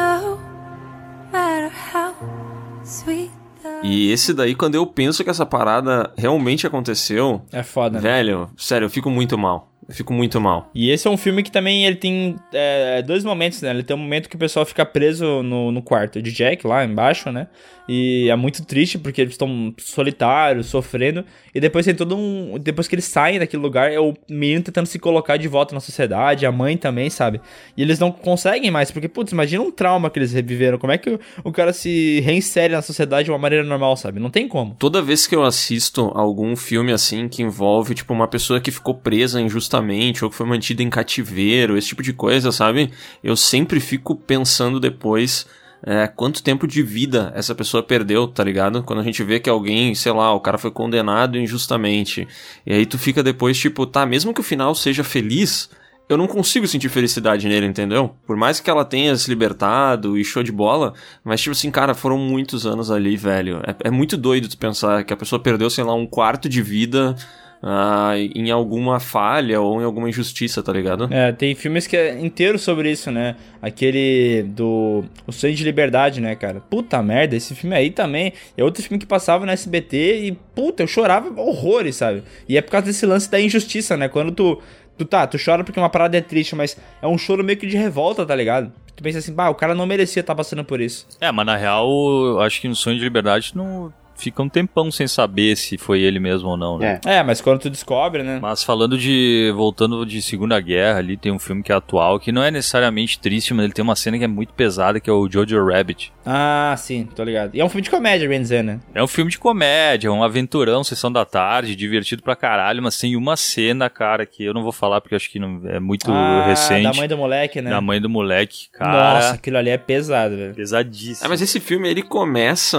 E esse daí, quando eu penso que essa parada realmente aconteceu, É foda, né? velho, sério, eu fico muito mal. Eu fico muito mal. E esse é um filme que também ele tem é, dois momentos, né? Ele tem um momento que o pessoal fica preso no, no quarto de Jack, lá embaixo, né? E é muito triste porque eles estão solitários, sofrendo. E depois tem todo um. Depois que eles saem daquele lugar, é o menino tentando se colocar de volta na sociedade, a mãe também, sabe? E eles não conseguem mais, porque, putz, imagina um trauma que eles reviveram. Como é que o, o cara se reinsere na sociedade de uma maneira normal, sabe? Não tem como. Toda vez que eu assisto algum filme assim que envolve, tipo, uma pessoa que ficou presa injustamente injustamente, ou que foi mantido em cativeiro, esse tipo de coisa, sabe? Eu sempre fico pensando depois é, quanto tempo de vida essa pessoa perdeu, tá ligado? Quando a gente vê que alguém, sei lá, o cara foi condenado injustamente. E aí tu fica depois, tipo, tá, mesmo que o final seja feliz, eu não consigo sentir felicidade nele, entendeu? Por mais que ela tenha se libertado e show de bola, mas tipo assim, cara, foram muitos anos ali, velho. É, é muito doido tu pensar que a pessoa perdeu, sei lá, um quarto de vida ah, em alguma falha ou em alguma injustiça, tá ligado? É, tem filmes que é inteiro sobre isso, né? Aquele do O Sonho de Liberdade, né, cara? Puta merda, esse filme aí também é outro filme que passava no SBT e, puta, eu chorava horrores, sabe? E é por causa desse lance da injustiça, né? Quando tu, tu tá, tu chora porque uma parada é triste, mas é um choro meio que de revolta, tá ligado? Tu pensa assim, bah, o cara não merecia estar passando por isso. É, mas na real, eu acho que no Sonho de Liberdade não fica um tempão sem saber se foi ele mesmo ou não, né? É. É, mas quando tu descobre, né? Mas falando de. voltando de Segunda Guerra ali, tem um filme que é atual, que não é necessariamente triste, mas ele tem uma cena que é muito pesada, que é o Jojo Rabbit. Ah, sim, tô ligado. E é um filme de comédia, bem dizer, né? É um filme de comédia, um aventurão, sessão da tarde, divertido pra caralho, mas tem uma cena, cara, que eu não vou falar porque eu acho que não, é muito ah, recente. Da mãe do moleque, né? Da mãe do moleque, cara. Nossa, aquilo ali é pesado, velho. Pesadíssimo. É, mas esse filme, ele começa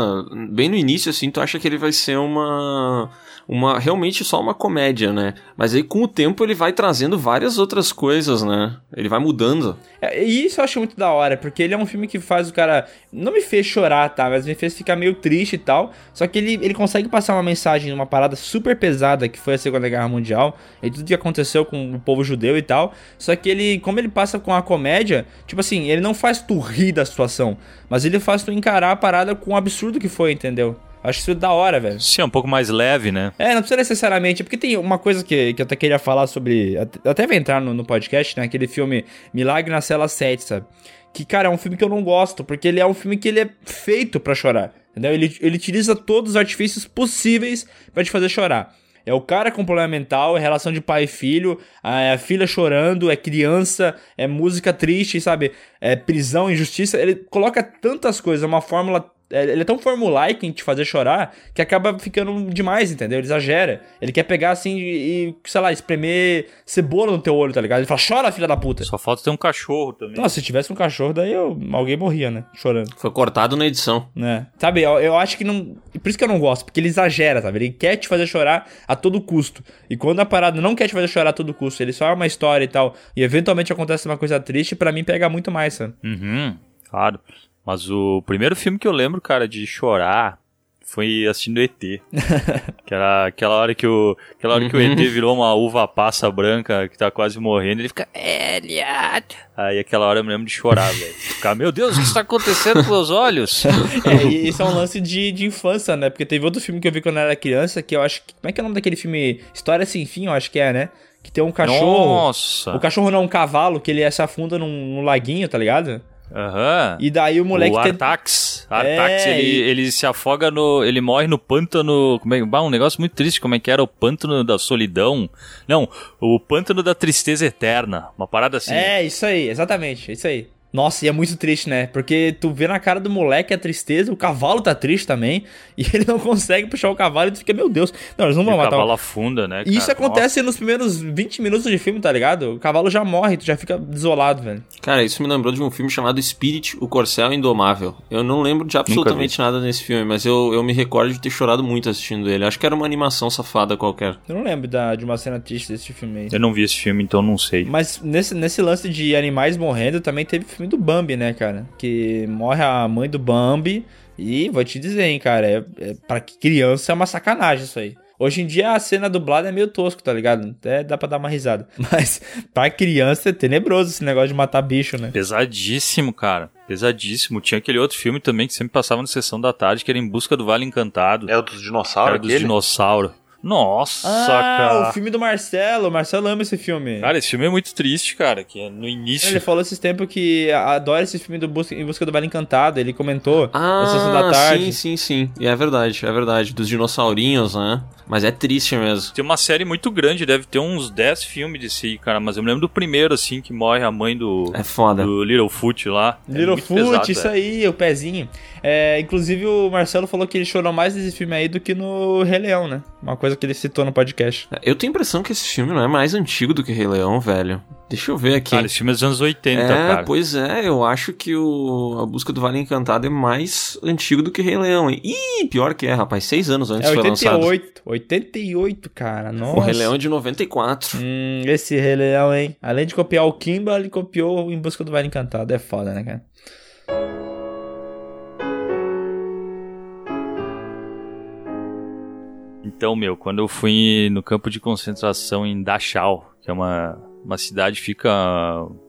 bem no início, assim, tu acha que ele vai ser uma... uma realmente só uma comédia, né? Mas aí, com o tempo, ele vai trazendo várias outras coisas, né? Ele vai mudando. É, e isso eu acho muito da hora, porque ele é um filme que faz o cara. Não me fez chorar, tá? Mas me fez ficar meio triste e tal. Só que ele, ele consegue passar uma mensagem, uma parada super pesada que foi a Segunda Guerra Mundial. E tudo que aconteceu com o povo judeu e tal. Só que ele, como ele passa com a comédia, tipo assim, ele não faz tu rir da situação. Mas ele faz tu encarar a parada com o absurdo que foi, entendeu? Acho isso da hora, velho. Sim, é um pouco mais leve, né? É, não precisa necessariamente, porque tem uma coisa que, que eu até queria falar sobre. Até vai entrar no, no podcast, né? Aquele filme Milagre na Cela 7, sabe? Que, cara, é um filme que eu não gosto, porque ele é um filme que ele é feito pra chorar. Entendeu? Ele, ele utiliza todos os artifícios possíveis pra te fazer chorar. É o cara com problema mental, é relação de pai e filho, é a filha chorando, é criança, é música triste, sabe? É prisão, injustiça. Ele coloca tantas coisas, é uma fórmula ele é tão formulaico em te fazer chorar que acaba ficando demais, entendeu? Ele exagera. Ele quer pegar assim e, sei lá, espremer cebola no teu olho, tá ligado? Ele fala, chora, filha da puta. Só falta ter um cachorro também. Nossa, se tivesse um cachorro, daí eu, alguém morria, né? Chorando. Foi cortado na edição. Né? Sabe, eu, eu acho que não. Por isso que eu não gosto, porque ele exagera, sabe? Ele quer te fazer chorar a todo custo. E quando a parada não quer te fazer chorar a todo custo, ele só é uma história e tal, e eventualmente acontece uma coisa triste, pra mim pega muito mais, sabe? Uhum, claro. Mas o primeiro filme que eu lembro, cara, de chorar foi assistindo ET. que era aquela hora que o, aquela hora que o ET virou uma uva passa branca que tá quase morrendo, ele fica Elliot. Aí aquela hora eu me lembro de chorar, velho. Ficar, meu Deus, o que está acontecendo com os olhos? É, e isso é um lance de, de infância, né? Porque teve outro filme que eu vi quando eu era criança, que eu acho que. Como é que é o nome daquele filme? História Sem Fim, eu acho que é, né? Que tem um cachorro. Nossa. O cachorro não é um cavalo, que ele se afunda num, num laguinho, tá ligado? Aham. E daí o moleque o tem- Artax. Artax, É, ele, e- ele se afoga no. Ele morre no pântano. Como é, bah, um negócio muito triste, como é que era? O pântano da solidão. Não, o pântano da tristeza eterna. Uma parada assim. É, isso aí, exatamente, isso aí. Nossa, e é muito triste, né? Porque tu vê na cara do moleque a tristeza, o cavalo tá triste também, e ele não consegue puxar o cavalo e tu fica, meu Deus, não, eles não E vão o matar cavalo o... afunda, né? E isso acontece nos primeiros 20 minutos de filme, tá ligado? O cavalo já morre, tu já fica desolado, velho. Cara, isso me lembrou de um filme chamado Spirit, o Corcel Indomável. Eu não lembro de absolutamente nada nesse filme, mas eu, eu me recordo de ter chorado muito assistindo ele. Acho que era uma animação safada qualquer. Eu não lembro da, de uma cena triste desse filme aí. Eu não vi esse filme, então não sei. Mas nesse, nesse lance de animais morrendo, também teve filme do Bambi, né, cara? Que morre a mãe do Bambi. E vou te dizer, hein, cara, é, é, pra criança é uma sacanagem isso aí. Hoje em dia a cena dublada é meio tosco, tá ligado? Até dá pra dar uma risada. Mas pra criança é tenebroso esse negócio de matar bicho, né? Pesadíssimo, cara. Pesadíssimo. Tinha aquele outro filme também que sempre passava na sessão da tarde, que era Em Busca do Vale Encantado. É o dos dinossauros, Era dos dinossauros. Nossa, Ah, cara. o filme do Marcelo. O Marcelo ama esse filme. Cara, esse filme é muito triste, cara. Que é no início. Ele falou esses tempos que adora esse filme do Busca, Em Busca do Vale Encantado. Ele comentou Ah, na sessão da tarde. sim, sim, sim. E é verdade, é verdade. Dos dinossaurinhos, né? Mas é triste mesmo. Tem uma série muito grande, deve ter uns 10 filmes desse aí, cara. Mas eu me lembro do primeiro, assim, que morre a mãe do, É foda. do Littlefoot lá. É Little muito Foot, pesado, isso é. aí, o pezinho. É, inclusive o Marcelo falou que ele chorou mais nesse filme aí do que no Rei Leão, né? Uma coisa que ele citou no podcast. Eu tenho a impressão que esse filme não é mais antigo do que Rei Leão, velho. Deixa eu ver aqui. Cara, esse filme é dos anos 80, é, cara. pois é, eu acho que o A Busca do Vale Encantado é mais antigo do que Rei Leão. hein? Ih, pior que é, rapaz, seis anos antes É foi lançado. 88. 88, cara. Nossa. O Rei Leão é de 94. Hum, esse Rei Leão, hein? Além de copiar o Kimba, ele copiou Em Busca do Vale Encantado. É foda, né, cara? Então, meu, quando eu fui no campo de concentração em Dachau, que é uma, uma cidade fica,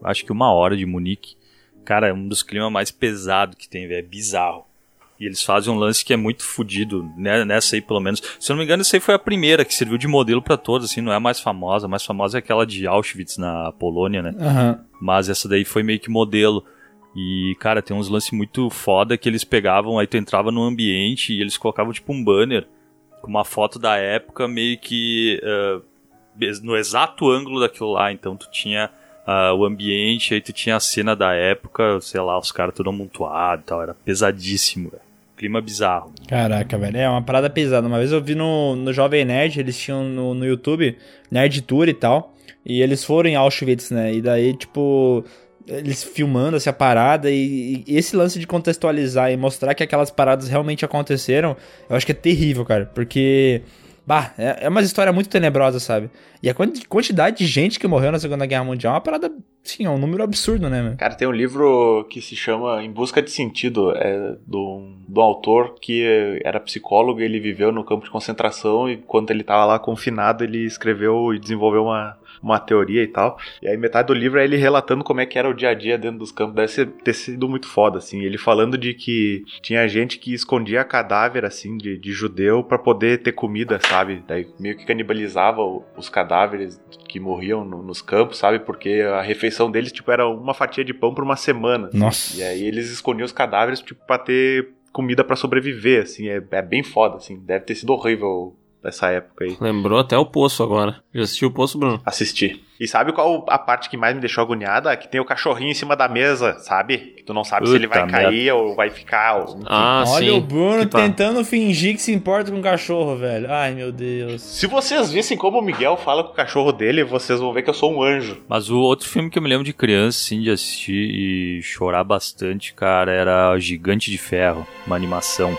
acho que uma hora de Munique, cara, é um dos climas mais pesados que tem, velho, é bizarro. E eles fazem um lance que é muito fodido, né, nessa aí pelo menos. Se eu não me engano, essa aí foi a primeira que serviu de modelo pra todos, assim, não é a mais famosa. A mais famosa é aquela de Auschwitz na Polônia, né? Aham. Mas essa daí foi meio que modelo. E, cara, tem uns lances muito foda que eles pegavam, aí tu entrava no ambiente e eles colocavam tipo um banner com uma foto da época meio que bes- no exato ângulo daquilo lá. Então tu tinha ah, o ambiente, aí tu tinha a cena da época, sei lá, os caras tudo amontoado e tal. Era pesadíssimo, velho. Clima bizarro. Caraca, velho. É uma parada pesada. Uma vez eu vi no, no Jovem Nerd, eles tinham no, no YouTube Nerd Tour e tal. E eles foram em Auschwitz, né? E daí, tipo, eles filmando essa parada e, e esse lance de contextualizar e mostrar que aquelas paradas realmente aconteceram, eu acho que é terrível, cara. Porque. Bah, é, é uma história muito tenebrosa, sabe? E a quanti- quantidade de gente que morreu na Segunda Guerra Mundial é uma parada, sim, é um número absurdo, né, mano? Cara, tem um livro que se chama Em Busca de Sentido, é do, do autor que era psicólogo ele viveu no campo de concentração e quando ele tava lá confinado ele escreveu e desenvolveu uma, uma teoria e tal. E aí metade do livro é ele relatando como é que era o dia a dia dentro dos campos. Deve ser, ter sido muito foda, assim. Ele falando de que tinha gente que escondia cadáver, assim, de, de judeu pra poder ter comida, sabe? Daí meio que canibalizava os cadáveres que morriam no- nos campos, sabe? Porque a refeição deles, tipo, era uma fatia de pão por uma semana. Nossa. E aí eles escondiam os cadáveres, tipo, pra ter comida pra sobreviver, assim. É, é bem foda, assim. Deve ter sido horrível essa época aí. Lembrou até o Poço agora. Já assistiu o Poço, Bruno? Assistir. E sabe qual a parte que mais me deixou agoniada? Que tem o cachorrinho em cima da mesa, sabe? Que tu não sabe se ele vai Puta cair ou vai ficar. Ou... Ah, Olha sim. o Bruno Que pá. tentando fingir que se importa com o cachorro, velho. Ai, meu Deus. Se vocês vissem como o Miguel fala com o cachorro dele, vocês vão ver que eu sou um anjo. Mas o outro filme que eu me lembro de criança, sim, de assistir e chorar bastante, cara, era Gigante de Ferro, uma animação.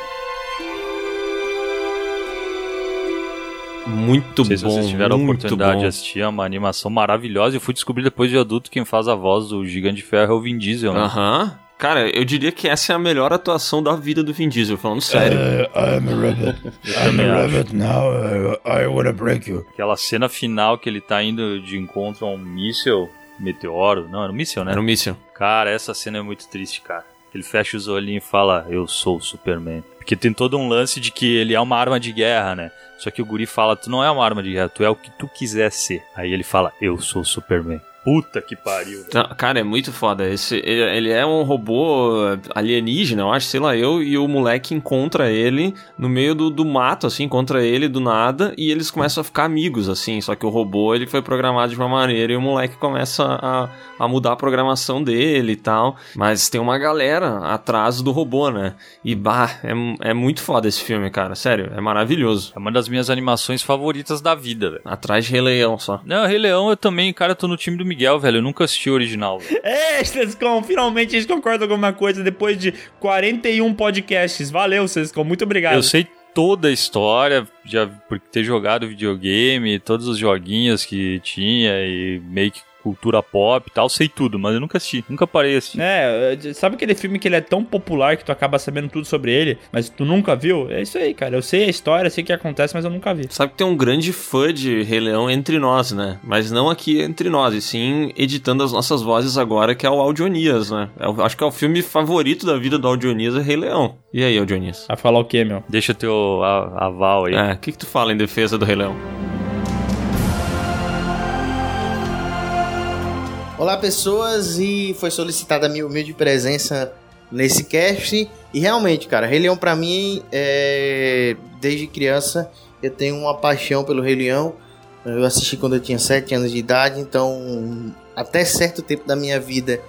Muito Não sei se bom. vocês tiveram a oportunidade bom. de assistir, é uma animação maravilhosa. Eu fui descobrir depois de adulto quem faz a voz do Gigante de Ferro é o Vin Diesel, né? Aham. Cara, eu diria que essa é a melhor atuação da vida do Vin Diesel, falando sério. I'm a rabbit. I'm a rabbit now. I wanna break you. Aquela cena final que ele tá indo de encontro a um míssil, meteoro, não, era um míssil, né? Era um míssil. Cara, essa cena é muito triste, cara. Ele fecha os olhinhos e fala, eu sou o Superman. Porque tem todo um lance de que ele é uma arma de guerra, né? Só que o guri fala, tu não é uma arma de guerra, tu é o que tu quiser ser. Aí ele fala, eu sou Superman. Puta que pariu. Tá, Cara, é muito foda. Esse, ele ele é um robô alienígena, eu acho, sei lá, eu, e o moleque encontra ele no meio do, do mato, assim, encontra ele do nada, e eles começam a ficar amigos, assim, só que o robô, ele foi programado de uma maneira, e o moleque começa a, a mudar a programação dele e tal, mas tem uma galera atrás do robô, né? E, bah, é, é muito foda esse filme, cara, sério, é maravilhoso. É uma das minhas animações favoritas da vida, velho. Atrás de Rei Leão, só. Não, Rei Leão eu também, cara, tô no time do Miguel, velho. Eu nunca assisti o original, velho. É, Sescom, finalmente a gente concorda com alguma coisa depois de 41 podcasts. Valeu, Sescom, muito obrigado. Eu sei toda a história, já por ter jogado videogame, todos os joguinhos que tinha e meio que cultura pop e tal, sei tudo, mas eu nunca assisti, nunca parei assim. É, sabe aquele filme que ele é tão popular que tu acaba sabendo tudo sobre ele, mas tu nunca viu? É isso aí, cara. Eu sei a história, sei o que acontece, mas eu nunca vi. Sabe que tem um grande fã de Rei Leão entre nós, né? Mas não aqui entre nós, e sim editando as nossas vozes agora, que é o Audionias, né? Eu acho que é o filme favorito da vida do Audionias é Rei Leão. E aí, Audionias? Vai falar o quê, meu? Deixa teu aval aí. É, o que, que tu fala em defesa do Rei Leão? Olá, pessoas, e foi solicitada a minha humilde presença nesse cast. E realmente, cara, Rei Leão pra mim, é... desde criança, eu tenho uma paixão pelo Rei Leão. Eu assisti quando eu tinha 7 anos de idade, então até certo tempo da minha vida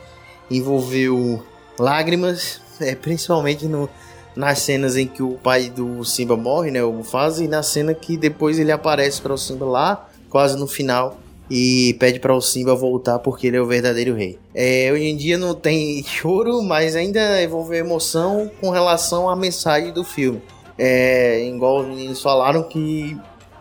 envolveu lágrimas, é, principalmente no, nas cenas em que o pai do Simba morre, né, o Mufasa, e na cena que depois ele aparece para o Simba lá, quase no final, e pede para o Simba voltar porque ele é o verdadeiro rei. É, hoje em dia não tem choro, mas ainda envolve emoção com relação à mensagem do filme. É, igual os meninos falaram que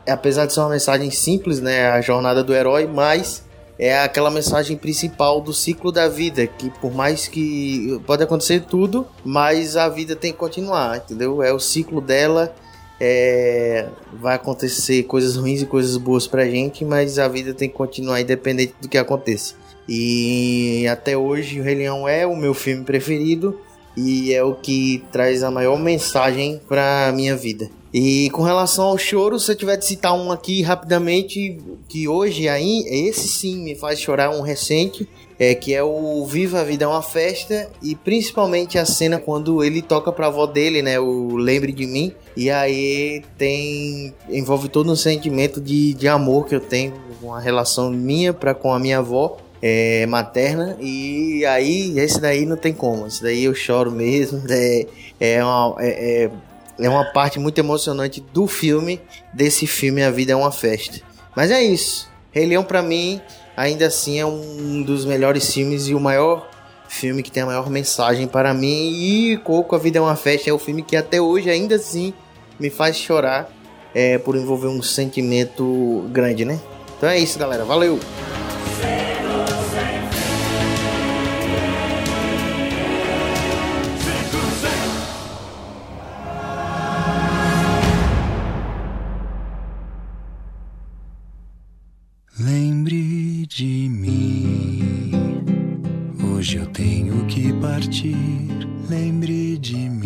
apesar de ser uma mensagem simples, né, a jornada do herói, mas é aquela mensagem principal do ciclo da vida, que por mais que pode acontecer tudo, mas a vida tem que continuar, entendeu? É o ciclo dela, é, vai acontecer coisas ruins e coisas boas pra gente, mas a vida tem que continuar independente do que aconteça. E até hoje o Rei Leão é o meu filme preferido e é o que traz a maior mensagem pra minha vida. E com relação ao choro, se eu tiver de citar um aqui rapidamente, que hoje aí, esse sim me faz chorar, um recente, é que é o Viva a Vida é uma Festa, e principalmente a cena quando ele toca pra avó dele, né, o Lembre de Mim, e aí tem, envolve todo um sentimento de, de amor que eu tenho, uma relação minha pra, com a minha avó, é, materna, e aí esse daí não tem como, esse daí eu choro mesmo, é, é, uma, é, é é uma parte muito emocionante do filme, desse filme A Vida é uma Festa. Mas é isso. Rei Leão pra mim, ainda assim é um dos melhores filmes e o maior filme que tem a maior mensagem para mim. E Coco A Vida é uma Festa é o filme que até hoje ainda assim me faz chorar é, por envolver um sentimento grande, né? Então é isso, galera. Valeu! Lembre de mim. Hoje eu tenho que partir. Lembre de mim.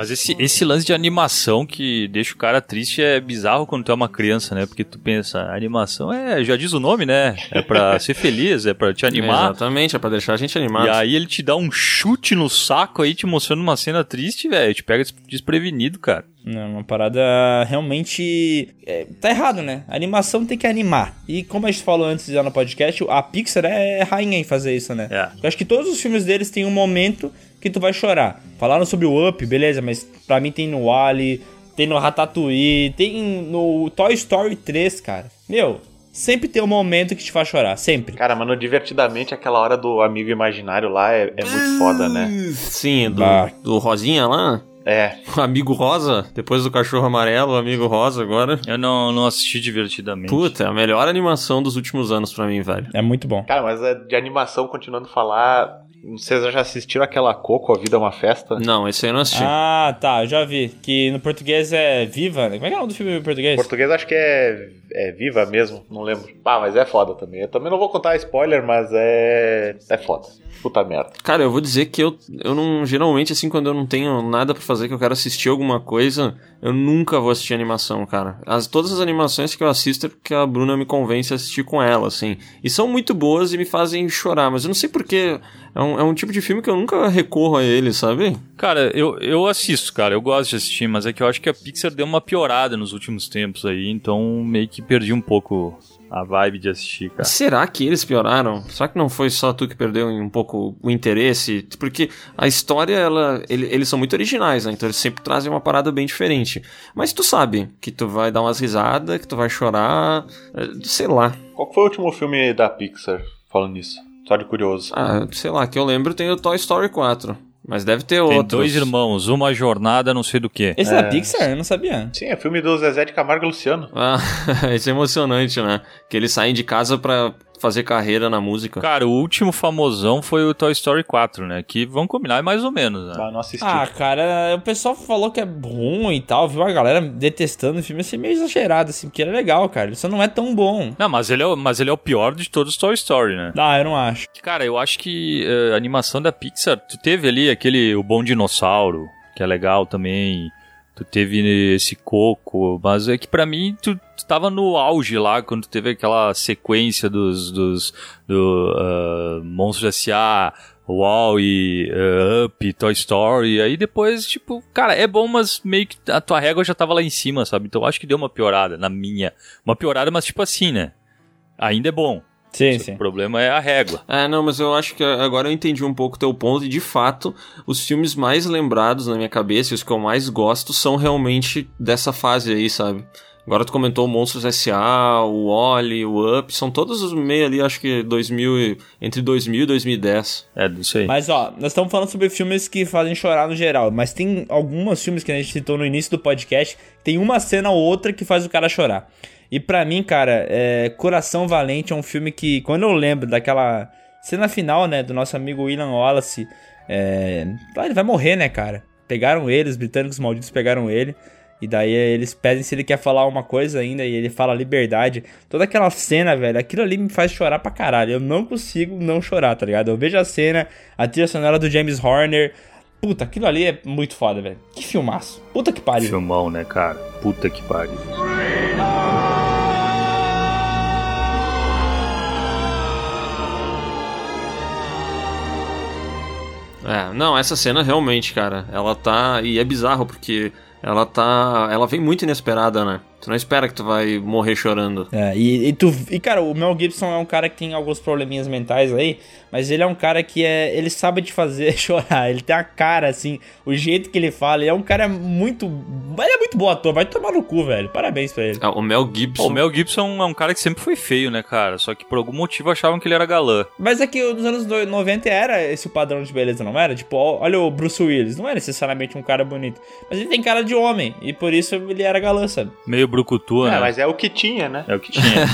Mas esse, esse lance de animação que deixa o cara triste é bizarro quando tu é uma criança, né? Porque tu pensa, animação é, já diz o nome, né? É pra ser feliz, é pra te animar. Exatamente, é pra deixar a gente animado. E aí ele te dá um chute no saco aí, te mostrando uma cena triste, velho. Te pega des- desprevenido, cara. Não, uma parada realmente. é, tá errado, né? A animação tem que animar. E como a gente falou antes já no podcast, a Pixar é rainha em fazer isso, né? É. Eu acho que todos os filmes deles têm um momento que tu vai chorar. Falaram sobre o Up, beleza, mas pra mim tem no Wally, tem no Ratatouille, tem no Toy Story 3, cara. Meu, sempre tem um momento que te faz chorar, sempre. Cara, mano, divertidamente aquela hora do amigo imaginário lá é, é muito foda, né? Sim, do, Bah. do Rosinha lá. É, O amigo rosa, depois do cachorro amarelo, o amigo rosa agora. Eu não, não assisti divertidamente. Puta, é a melhor animação dos últimos anos pra mim, velho. É muito bom. cara, mas é de animação, continuando a falar, vocês já assistiram aquela Coco, A Vida é uma Festa? Não, esse aí eu não assisti. Ah, tá, já vi. Que no português é Viva, né? Como é que é o nome do filme em Em português? português acho que é, é Viva mesmo, não lembro. Ah, mas é foda também. Eu também não vou contar spoiler, mas é. É foda. Puta merda. Cara, eu vou dizer que eu, eu não. Geralmente, assim, quando eu não tenho nada pra fazer, que eu quero assistir alguma coisa, eu nunca vou assistir animação, cara. As, todas as animações que eu assisto é porque a Bruna me convence a assistir com ela, assim. E são muito boas e me fazem chorar, mas eu não sei porquê. É um, é um tipo de filme que eu nunca recorro a ele, sabe? Cara, eu, eu assisto, cara. Eu gosto de assistir, mas é que eu acho que a Pixar deu uma piorada nos últimos tempos aí, então meio que perdi um pouco a vibe de assistir, cara. Será que eles pioraram? Será que não foi só tu que perdeu um pouco o interesse? Porque a história, ela, ele- eles são muito originais, né? Então eles sempre trazem uma parada bem diferente. Mas tu sabe que tu vai dar umas risadas, que tu vai chorar, eh, sei lá. Qual foi o último filme da Pixar falando nisso? Só de curioso. Ah, sei lá, que eu lembro tem o Toy Story 4. Mas deve ter Tem outros. dois irmãos, uma jornada não sei do que. Esse é da Pixar? Eu não sabia. Sim, é filme do Zezé de Camargo e Luciano. Ah, isso é emocionante, né? Que eles saem de casa pra fazer carreira na música. Cara, o último famosão foi o Toy Story 4, né? Que vão combinar é mais ou menos, né? Ah, não assisti. Ah, cara, o pessoal falou que é ruim e tal, viu a galera detestando o filme, assim, meio exagerado, assim, porque ele é legal, cara. Ele só não é tão bom. Não, mas ele, é, o- mas ele é o pior de todos os Toy Story, né? Ah, eu não acho. Cara, eu acho que eh, a animação da Pixar, tu teve ali aquele O Bom Dinossauro, que é legal também. Tu teve esse Coco, mas é que pra mim tu, tu tava no auge lá quando teve aquela sequência dos, dos do ah, Monstros S.A., Wall-E, eh, Up, Toy Story, aí depois, tipo, cara, é bom, mas meio que a tua régua já tava lá em cima, sabe? Então acho que deu uma piorada na minha. Uma piorada, mas tipo assim, né? Ainda é bom. Sim, sim. O problema é a régua. É, não, mas eu acho que agora eu entendi um pouco o teu ponto e de fato, os filmes mais lembrados na minha cabeça, e os que eu mais gosto, são realmente dessa fase aí, sabe? Agora tu comentou o Monstros S.A., o Wally, o Up, são todos os meio ali, acho que 2000, e- entre 2000 e 2010. É disso aí. Mas ó, nós estamos falando sobre filmes que fazem chorar no geral, mas tem alguns filmes que a gente citou no início do podcast, tem uma cena ou outra que faz o cara chorar. E pra mim, cara, é, Coração Valente é um filme que, quando eu lembro daquela cena final, né, do nosso amigo William Wallace, é, ah, ele vai morrer, né, cara? Pegaram ele, os britânicos malditos pegaram ele. E daí eles pedem se ele quer falar uma coisa ainda e ele fala liberdade. Toda aquela cena, velho, aquilo ali me faz chorar pra caralho. Eu não consigo não chorar, tá ligado? Eu vejo a cena, a trilha sonora do James Horner. Puta, aquilo ali é muito foda, velho. Que filmaço. Puta que pariu. Filmão, né, cara? Puta que pariu. É, não, essa cena realmente, cara, ela tá. E é bizarro porque ela tá. Ela vem muito inesperada, né? Tu não espera que tu vai morrer chorando. É, e, e tu. E, cara, o Mel Gibson é um cara que tem alguns probleminhas mentais aí, mas ele é um cara que é. Ele sabe te fazer chorar. Ele tem a cara, assim, o jeito que ele fala. Ele é um cara muito. Ele é muito bom ator, vai tomar no cu, velho. Parabéns pra ele. Ah, o Mel Gibson. Pô, o Mel Gibson é um cara que sempre foi feio, né, cara? Só que por algum motivo achavam que ele era galã. Mas é que nos anos do- 90 era esse o padrão de beleza, não era? Tipo, olha o Bruce Willis, não é necessariamente um cara bonito. Mas ele tem cara de homem, e por isso ele era galã, sabe? Meio brucutu, É, né? mas é o que tinha, né? É o que tinha.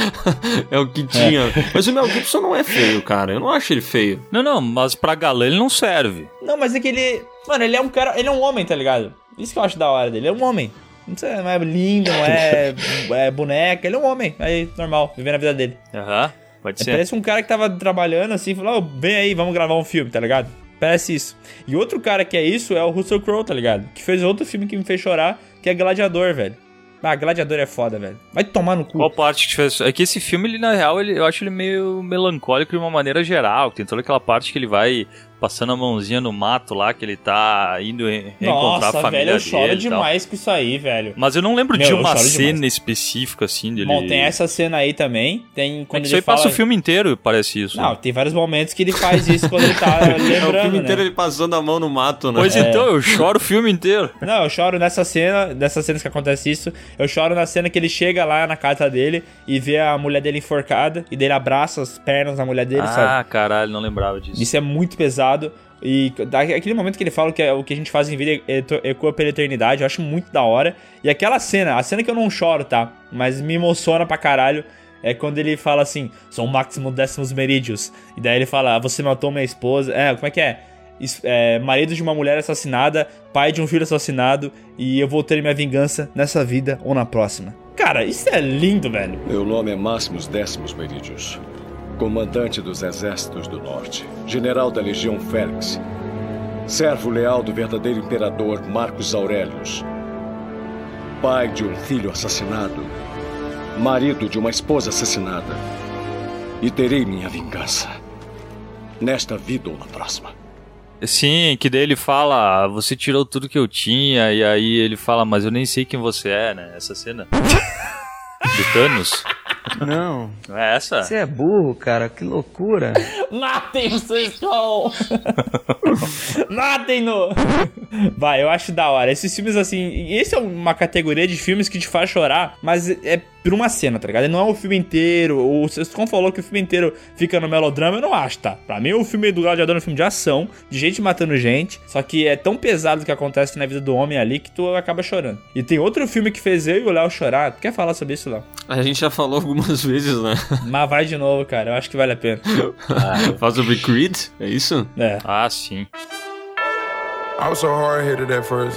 é o que tinha. Mas o Mel Gibson não é feio, cara. Eu não acho ele feio. não, não, mas pra galã ele não serve. Não, mas é que ele. Mano, ele é um cara. Ele é um homem, tá ligado? Isso que eu acho da hora dele. Ele é um homem. Não, sei, não é lindo, não é, é boneca. Ele é um homem. Aí, normal, vivendo a vida dele. Aham, pode É, ser. parece um cara que tava trabalhando assim, falou, "Ô, vem aí, vamos gravar um filme, tá ligado? Parece isso. E outro cara que é isso é o Russell Crowe, tá ligado? Que fez outro filme que me fez chorar, que é Gladiador, velho. Ah, Gladiador é foda, velho. Vai tomar no cu. Qual parte que fez. É que esse filme, ele, na real, ele, eu acho ele meio melancólico de uma maneira geral. Tem toda aquela parte que ele vai passando a mãozinha no mato lá, que ele tá indo re- reencontrar a Nossa, família velho, eu choro dele demais com isso aí, velho. Mas eu não lembro Meu, de uma cena demais. específica, assim, dele. Bom, tem essa cena aí também. Tem É quando que ele isso aí fala... passa o filme inteiro, parece isso. Não, tem vários momentos que ele faz isso quando ele tá lembrando, é o filme né? inteiro ele passando a mão no mato, né? Pois então, eu choro o filme inteiro. Não, eu choro nessa cena, nessas cenas que acontece isso. Eu choro na cena que ele chega lá na casa dele e vê a mulher dele enforcada e dele abraça as pernas da mulher dele, sabe? Ah, caralho, não lembrava disso. Isso é muito pesado. E da- aquele momento que ele fala que é o que a gente faz em vida eto- ecoa pela eternidade, eu acho muito da hora. E aquela cena, a cena que eu não choro, tá? Mas me emociona pra caralho. É quando ele fala assim, são máximo décimos merídios. E daí ele fala, "Ah, você matou minha esposa. É, como é que é? É, marido de uma mulher assassinada, pai de um filho assassinado, e eu vou ter minha vingança nessa vida ou na próxima. Cara, isso é lindo, velho. Meu nome é Máximos Décimos Meridius, comandante dos Exércitos do Norte, general da Legião Félix, servo leal do verdadeiro imperador Marcos Aurelius, pai de um filho assassinado, marido de uma esposa assassinada, e terei minha vingança, nesta vida ou na próxima. Sim, que daí ele fala, "Ah, você tirou tudo que eu tinha, e aí ele fala, mas eu nem sei quem você é, né? Essa cena. Do Thanos. Não. Não é essa? Você é burro, cara. Que loucura. Matem o Sextou! Matem-no! Vai, eu acho da hora. Esses filmes, assim, esse é uma categoria de filmes que te faz chorar, mas é por uma cena, tá ligado? Não é o filme inteiro. O Sescon falou que o filme inteiro fica no melodrama, eu não acho, tá? Pra mim, o filme do Gladiador é um filme de ação, de gente matando gente, só que é tão pesado o que acontece na vida do homem ali que tu acaba chorando. E tem outro filme que fez eu e o Léo chorar. Tu quer falar sobre isso, Léo? A gente já falou algumas vezes, né? Mas vai de novo, cara. Eu acho que vale a pena. Faz sobre Creed, é isso? É. Ah, sim.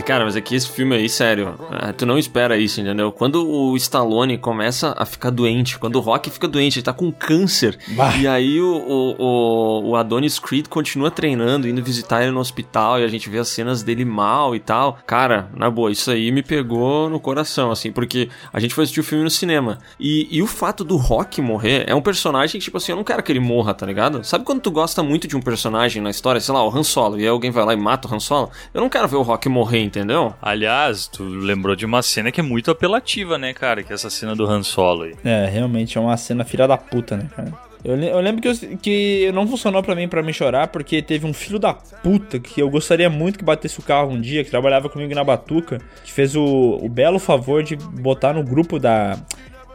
Cara, mas aqui esse filme aí, sério, é, tu não espera isso, entendeu? Quando o Stallone começa a ficar doente, quando o Rock fica doente, ele tá com câncer, Bah. e aí o, o, o, o Adonis Creed continua treinando, indo visitar ele no hospital, e a gente vê as cenas dele mal e tal. Cara, na boa, isso aí me pegou no coração, assim, porque a gente foi assistir o filme no cinema, e, e o fato do Rock morrer é um personagem que, tipo assim, eu não quero que ele morra, tá ligado? Sabe quando tu gosta muito de um personagem na história, sei lá, o Han Solo, e aí alguém vai lá e mata o Han Solo? Eu não quero ver o Rock morrer, entendeu? Aliás, tu lembrou de uma cena que é muito apelativa, né, cara? Que é essa cena do Han Solo aí. É, realmente é uma cena filha da puta, né, cara? Eu, eu lembro que, eu- que não funcionou pra mim pra me chorar, porque teve um filho da puta que eu gostaria muito que batesse o carro um dia, que trabalhava comigo na Batuca, que fez o, o belo favor de botar no grupo da,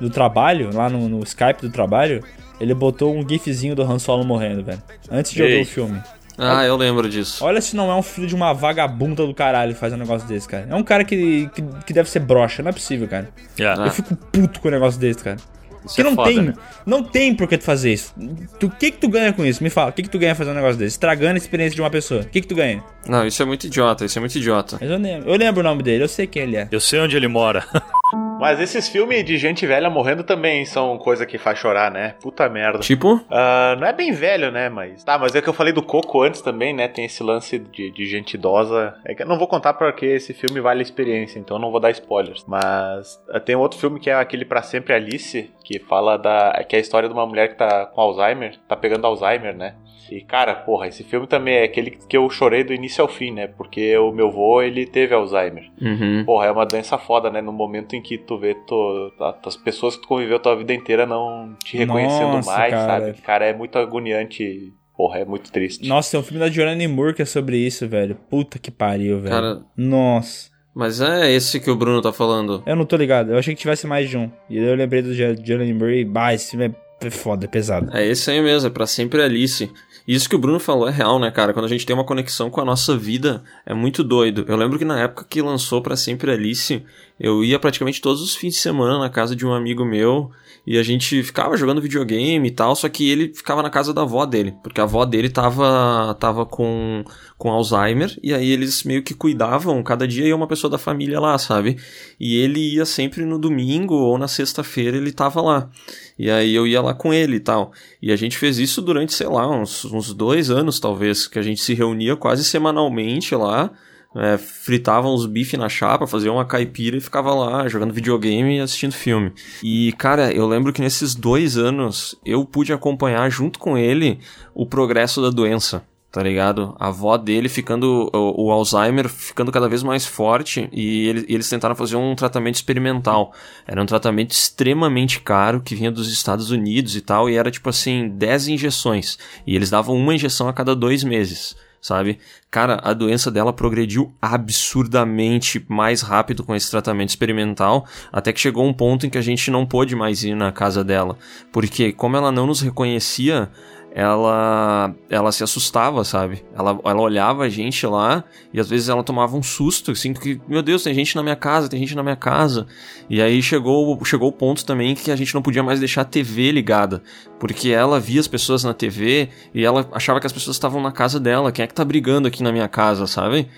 do trabalho, lá no, no Skype do trabalho, ele botou um gifzinho do Han Solo morrendo, velho. Antes de eu ver o filme. Ah, eu lembro disso. Olha se não é um filho de uma vagabunda do caralho que faz um negócio desse, cara. É um cara que, que, que deve ser broxa, não é possível, cara. Yeah. Eu fico puto com um negócio desse, cara. Isso Porque é não foda, tem, né? não tem por que tu fazer isso. O que que tu ganha com isso? Me fala, o que que tu ganha fazendo um negócio desse? Estragando a experiência de uma pessoa. O que que tu ganha? Não, isso é muito idiota, isso é muito idiota. Mas eu lembro, eu lembro o nome dele, eu sei quem ele é. Eu sei onde ele mora. Mas esses filmes de gente velha morrendo também são coisa que faz chorar, né? Puta merda. Tipo? Ah, não é bem velho, né? Mas. Tá, mas é que eu falei do Coco antes também, né? Tem esse lance de, de gente idosa. É que eu não vou contar porque esse filme vale a experiência, então eu não vou dar spoilers. Mas ah, tem outro filme que é aquele Pra Sempre Alice, que fala da. que é a história de uma mulher que tá com Alzheimer, tá pegando Alzheimer, né? E cara, porra, esse filme também é aquele que eu chorei do início ao fim, né? Porque o meu vô, ele teve Alzheimer. Uhum. Porra, é uma doença foda, né? No momento em que tu vê tu, as pessoas que tu conviveu a tua vida inteira não te reconhecendo Nossa, mais, cara. sabe? Cara, é muito agoniante. Porra, é muito triste. Nossa, tem um filme da Joanne Moore que é sobre isso, velho. Puta que pariu, velho. Cara- Nossa. Mas é esse que o Bruno tá falando. Eu não tô ligado, eu achei que tivesse mais de um. E eu lembrei do Jo- Joanne Moore e, bah, esse filme é foda, é pesado. É esse aí mesmo, é pra sempre Alice. Isso que o Bruno falou é real, né, cara? Quando a gente tem uma conexão com a nossa vida, é muito doido. Eu lembro que na época que lançou pra sempre Alice, eu ia praticamente todos os fins de semana na casa de um amigo meu e a gente ficava jogando videogame e tal, só que ele ficava na casa da avó dele, porque a avó dele tava, tava com, com Alzheimer e aí eles meio que cuidavam, cada dia ia uma pessoa da família lá, sabe? E ele ia sempre no domingo ou na sexta-feira ele tava lá. E aí eu ia lá com ele e tal. E a gente fez isso durante, sei lá, uns, uns dois anos talvez, que a gente se reunia quase semanalmente lá, é, fritava uns bife na chapa, fazia uma caipira e ficava lá jogando videogame e assistindo filme. E, cara, eu lembro que nesses dois anos eu pude acompanhar junto com ele o progresso da doença. Tá ligado? A avó dele ficando. O, o Alzheimer ficando cada vez mais forte e ele- eles tentaram fazer um tratamento experimental. Era um tratamento extremamente caro que vinha dos Estados Unidos e tal, e era tipo assim, 10 injeções. E eles davam uma injeção a cada dois meses, sabe? Cara, a doença dela progrediu absurdamente mais rápido com esse tratamento experimental, até que chegou um ponto em que a gente não pôde mais ir na casa dela. Porque, como ela não nos reconhecia, ela ela se assustava, sabe? Ela, ela olhava a gente lá e às vezes ela tomava um susto, assim, que, meu Deus, tem gente na minha casa, tem gente na minha casa. E aí chegou, chegou o ponto também que a gente não podia mais deixar a TV ligada, porque ela via as pessoas na TV e ela achava que as pessoas estavam na casa dela. Quem é que tá brigando aqui na minha casa, sabe?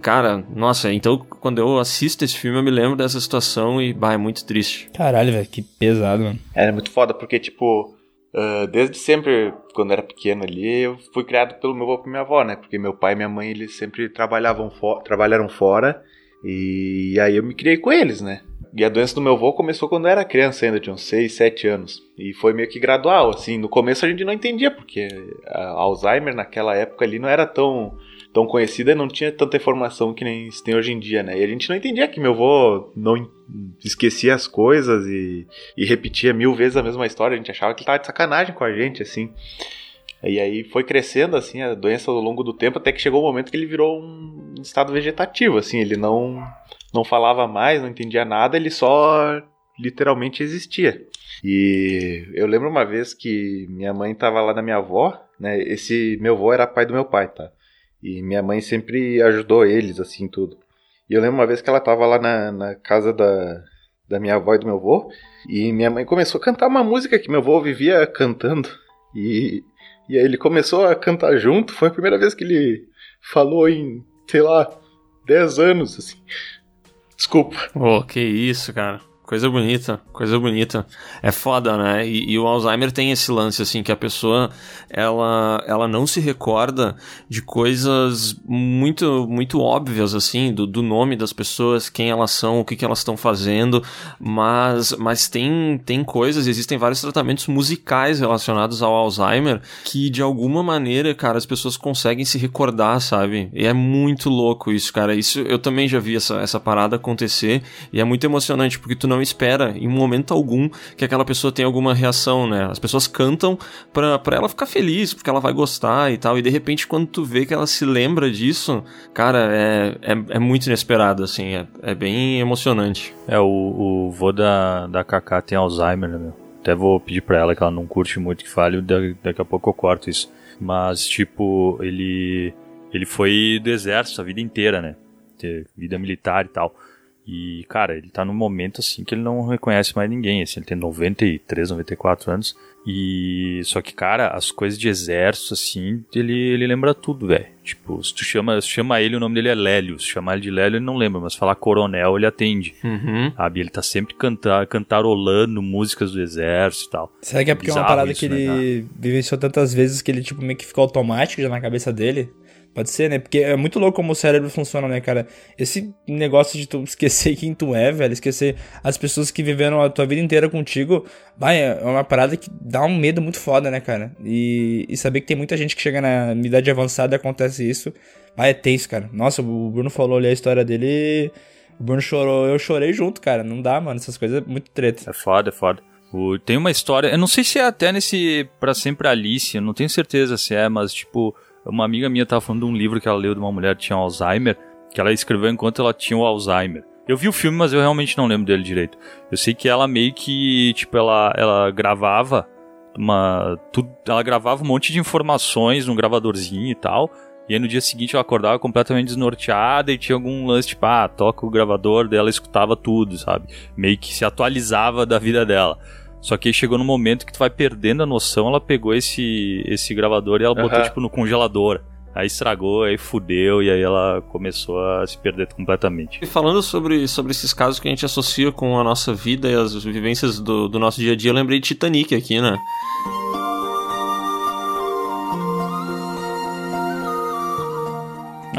Cara, nossa, então quando eu assisto esse filme eu me lembro dessa situação e, bah, é muito triste. Caralho, velho, que pesado, mano. É muito foda, porque, tipo, ah, desde sempre, quando era pequeno ali, eu fui criado pelo meu avô e minha avó, né? Porque meu pai e minha mãe, eles sempre trabalhavam fo trabalharam fora, e aí eu me criei com eles, né? E a doença do meu avô começou quando eu era criança ainda, tinha uns 6, 7 anos. E foi meio que gradual, assim. No começo a gente não entendia, porque a Alzheimer naquela época ali não era tão, tão conhecida e não tinha tanta informação que nem se tem hoje em dia, né? E a gente não entendia que meu avô não esquecia as coisas e, e repetia mil vezes a mesma história. A gente achava que ele tava de sacanagem com a gente, assim. E aí foi crescendo, assim, a doença ao longo do tempo, até que chegou o momento que ele virou um estado vegetativo, assim. Ele não, não falava mais, não entendia nada, ele só literalmente existia. E eu lembro uma vez que minha mãe tava lá na minha avó, né? Esse meu avô era pai do meu pai, tá? E minha mãe sempre ajudou eles, assim, tudo. E eu lembro uma vez que ela tava lá na, na casa da, da minha avó e do meu avô, e minha mãe começou a cantar uma música que meu avô vivia cantando. E, e aí ele começou a cantar junto. Foi a primeira vez que ele falou em, sei lá, 10 anos, assim. Desculpa. Oh, que isso, cara. Coisa bonita, coisa bonita. É foda, né? E, e o Alzheimer tem esse lance, assim, que a pessoa, ela, ela não se recorda de coisas muito, muito óbvias, assim, do, do nome das pessoas, quem elas são, o que, que elas estão fazendo, mas, mas tem, tem coisas, existem vários tratamentos musicais relacionados ao Alzheimer que, de alguma maneira, cara, as pessoas conseguem se recordar, sabe? E é muito louco isso, cara. Isso eu também já vi essa, essa parada acontecer e é muito emocionante porque tu não espera em momento algum que aquela pessoa tenha alguma reação, né? As pessoas cantam pra, pra ela ficar feliz, porque ela vai gostar e tal, e de repente quando tu vê que ela se lembra disso, cara, é, é, é muito inesperado, assim, é, é bem emocionante. É, o, o vô da, da Kaká tem Alzheimer, né, meu? Até vou pedir pra ela que ela não curte muito que fale, da- daqui a pouco eu corto isso. Mas, tipo, ele. Ele foi do exército a vida inteira, né? Vida militar e tal. E, cara, ele tá num momento assim que ele não reconhece mais ninguém. Assim, ele tem 93, 94 anos. E. Só que, cara, as coisas de exército, assim, ele, ele lembra tudo, velho. Tipo, se tu chama, se chama ele, o nome dele é Lélio. Se chamar ele de Lélio, ele não lembra, mas falar coronel, ele atende. Uhum. Sabe? Ele tá sempre cantar, cantarolando músicas do exército e tal. Será que é porque é uma parada isso, que né, ele vivenciou tantas vezes que ele, tipo, meio que ficou automático já na cabeça dele? Pode ser, né? Porque é muito louco como o cérebro funciona, né, cara? Esse negócio de tu esquecer quem tu é, velho, esquecer as pessoas que viveram a tua vida inteira contigo, vai, é uma parada que dá um medo muito foda, né, cara? E, e saber que tem muita gente que chega na idade avançada e acontece isso, vai, é tenso, cara. Nossa, o Bruno falou ali a história dele, o Bruno chorou, eu chorei junto, cara. Não dá, mano, essas coisas é muito treta. É foda, é foda. Tem uma história, eu não sei se é até nesse Pra Sempre Alice, eu não tenho certeza se é, mas tipo, uma amiga minha tava falando de um livro que ela leu de uma mulher que tinha Alzheimer, que ela escreveu enquanto ela tinha o Alzheimer. Eu vi o filme, mas eu realmente não lembro dele direito. Eu sei que ela meio que, tipo, ela, ela gravava uma. Tudo, ela gravava um monte de informações num gravadorzinho e tal. E aí no dia seguinte ela acordava completamente desnorteada e tinha algum lance, tipo, ah, toca o gravador dela, escutava tudo, sabe? Meio que se atualizava da vida dela. Só que aí chegou no momento que tu vai perdendo a noção, ela pegou esse, esse gravador e ela botou, Aham. tipo, no congelador. Aí estragou, aí fudeu, e aí ela começou a se perder completamente. E falando sobre, sobre esses casos que a gente associa com a nossa vida e as vivências do, do nosso dia a dia, eu lembrei de Titanic aqui, né?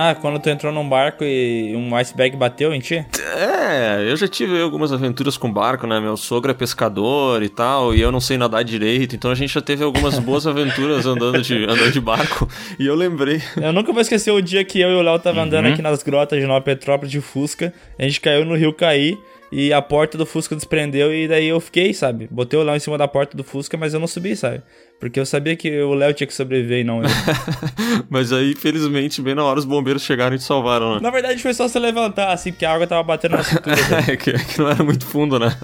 Ah, quando tu entrou num barco e um iceberg bateu em ti? É, eu já tive algumas aventuras com barco, né? Meu sogro é pescador e tal, e eu não sei nadar direito, então a gente já teve algumas boas aventuras andando de, andando de barco. E eu lembrei. Eu nunca vou esquecer o dia que eu e o Léo tava andando Uhum. aqui nas grotas de Nova Petrópolis de Fusca. A gente caiu no rio Caí e a porta do Fusca desprendeu e daí eu fiquei, sabe? Botei o Léo em cima da porta do Fusca, mas eu não subi, sabe? Porque eu sabia que o Léo tinha que sobreviver e não eu. Mas aí, felizmente, bem na hora os bombeiros chegaram e te salvaram, né? na verdade foi só se levantar, assim, porque a água tava batendo na cintura. É que, que não era muito fundo, né?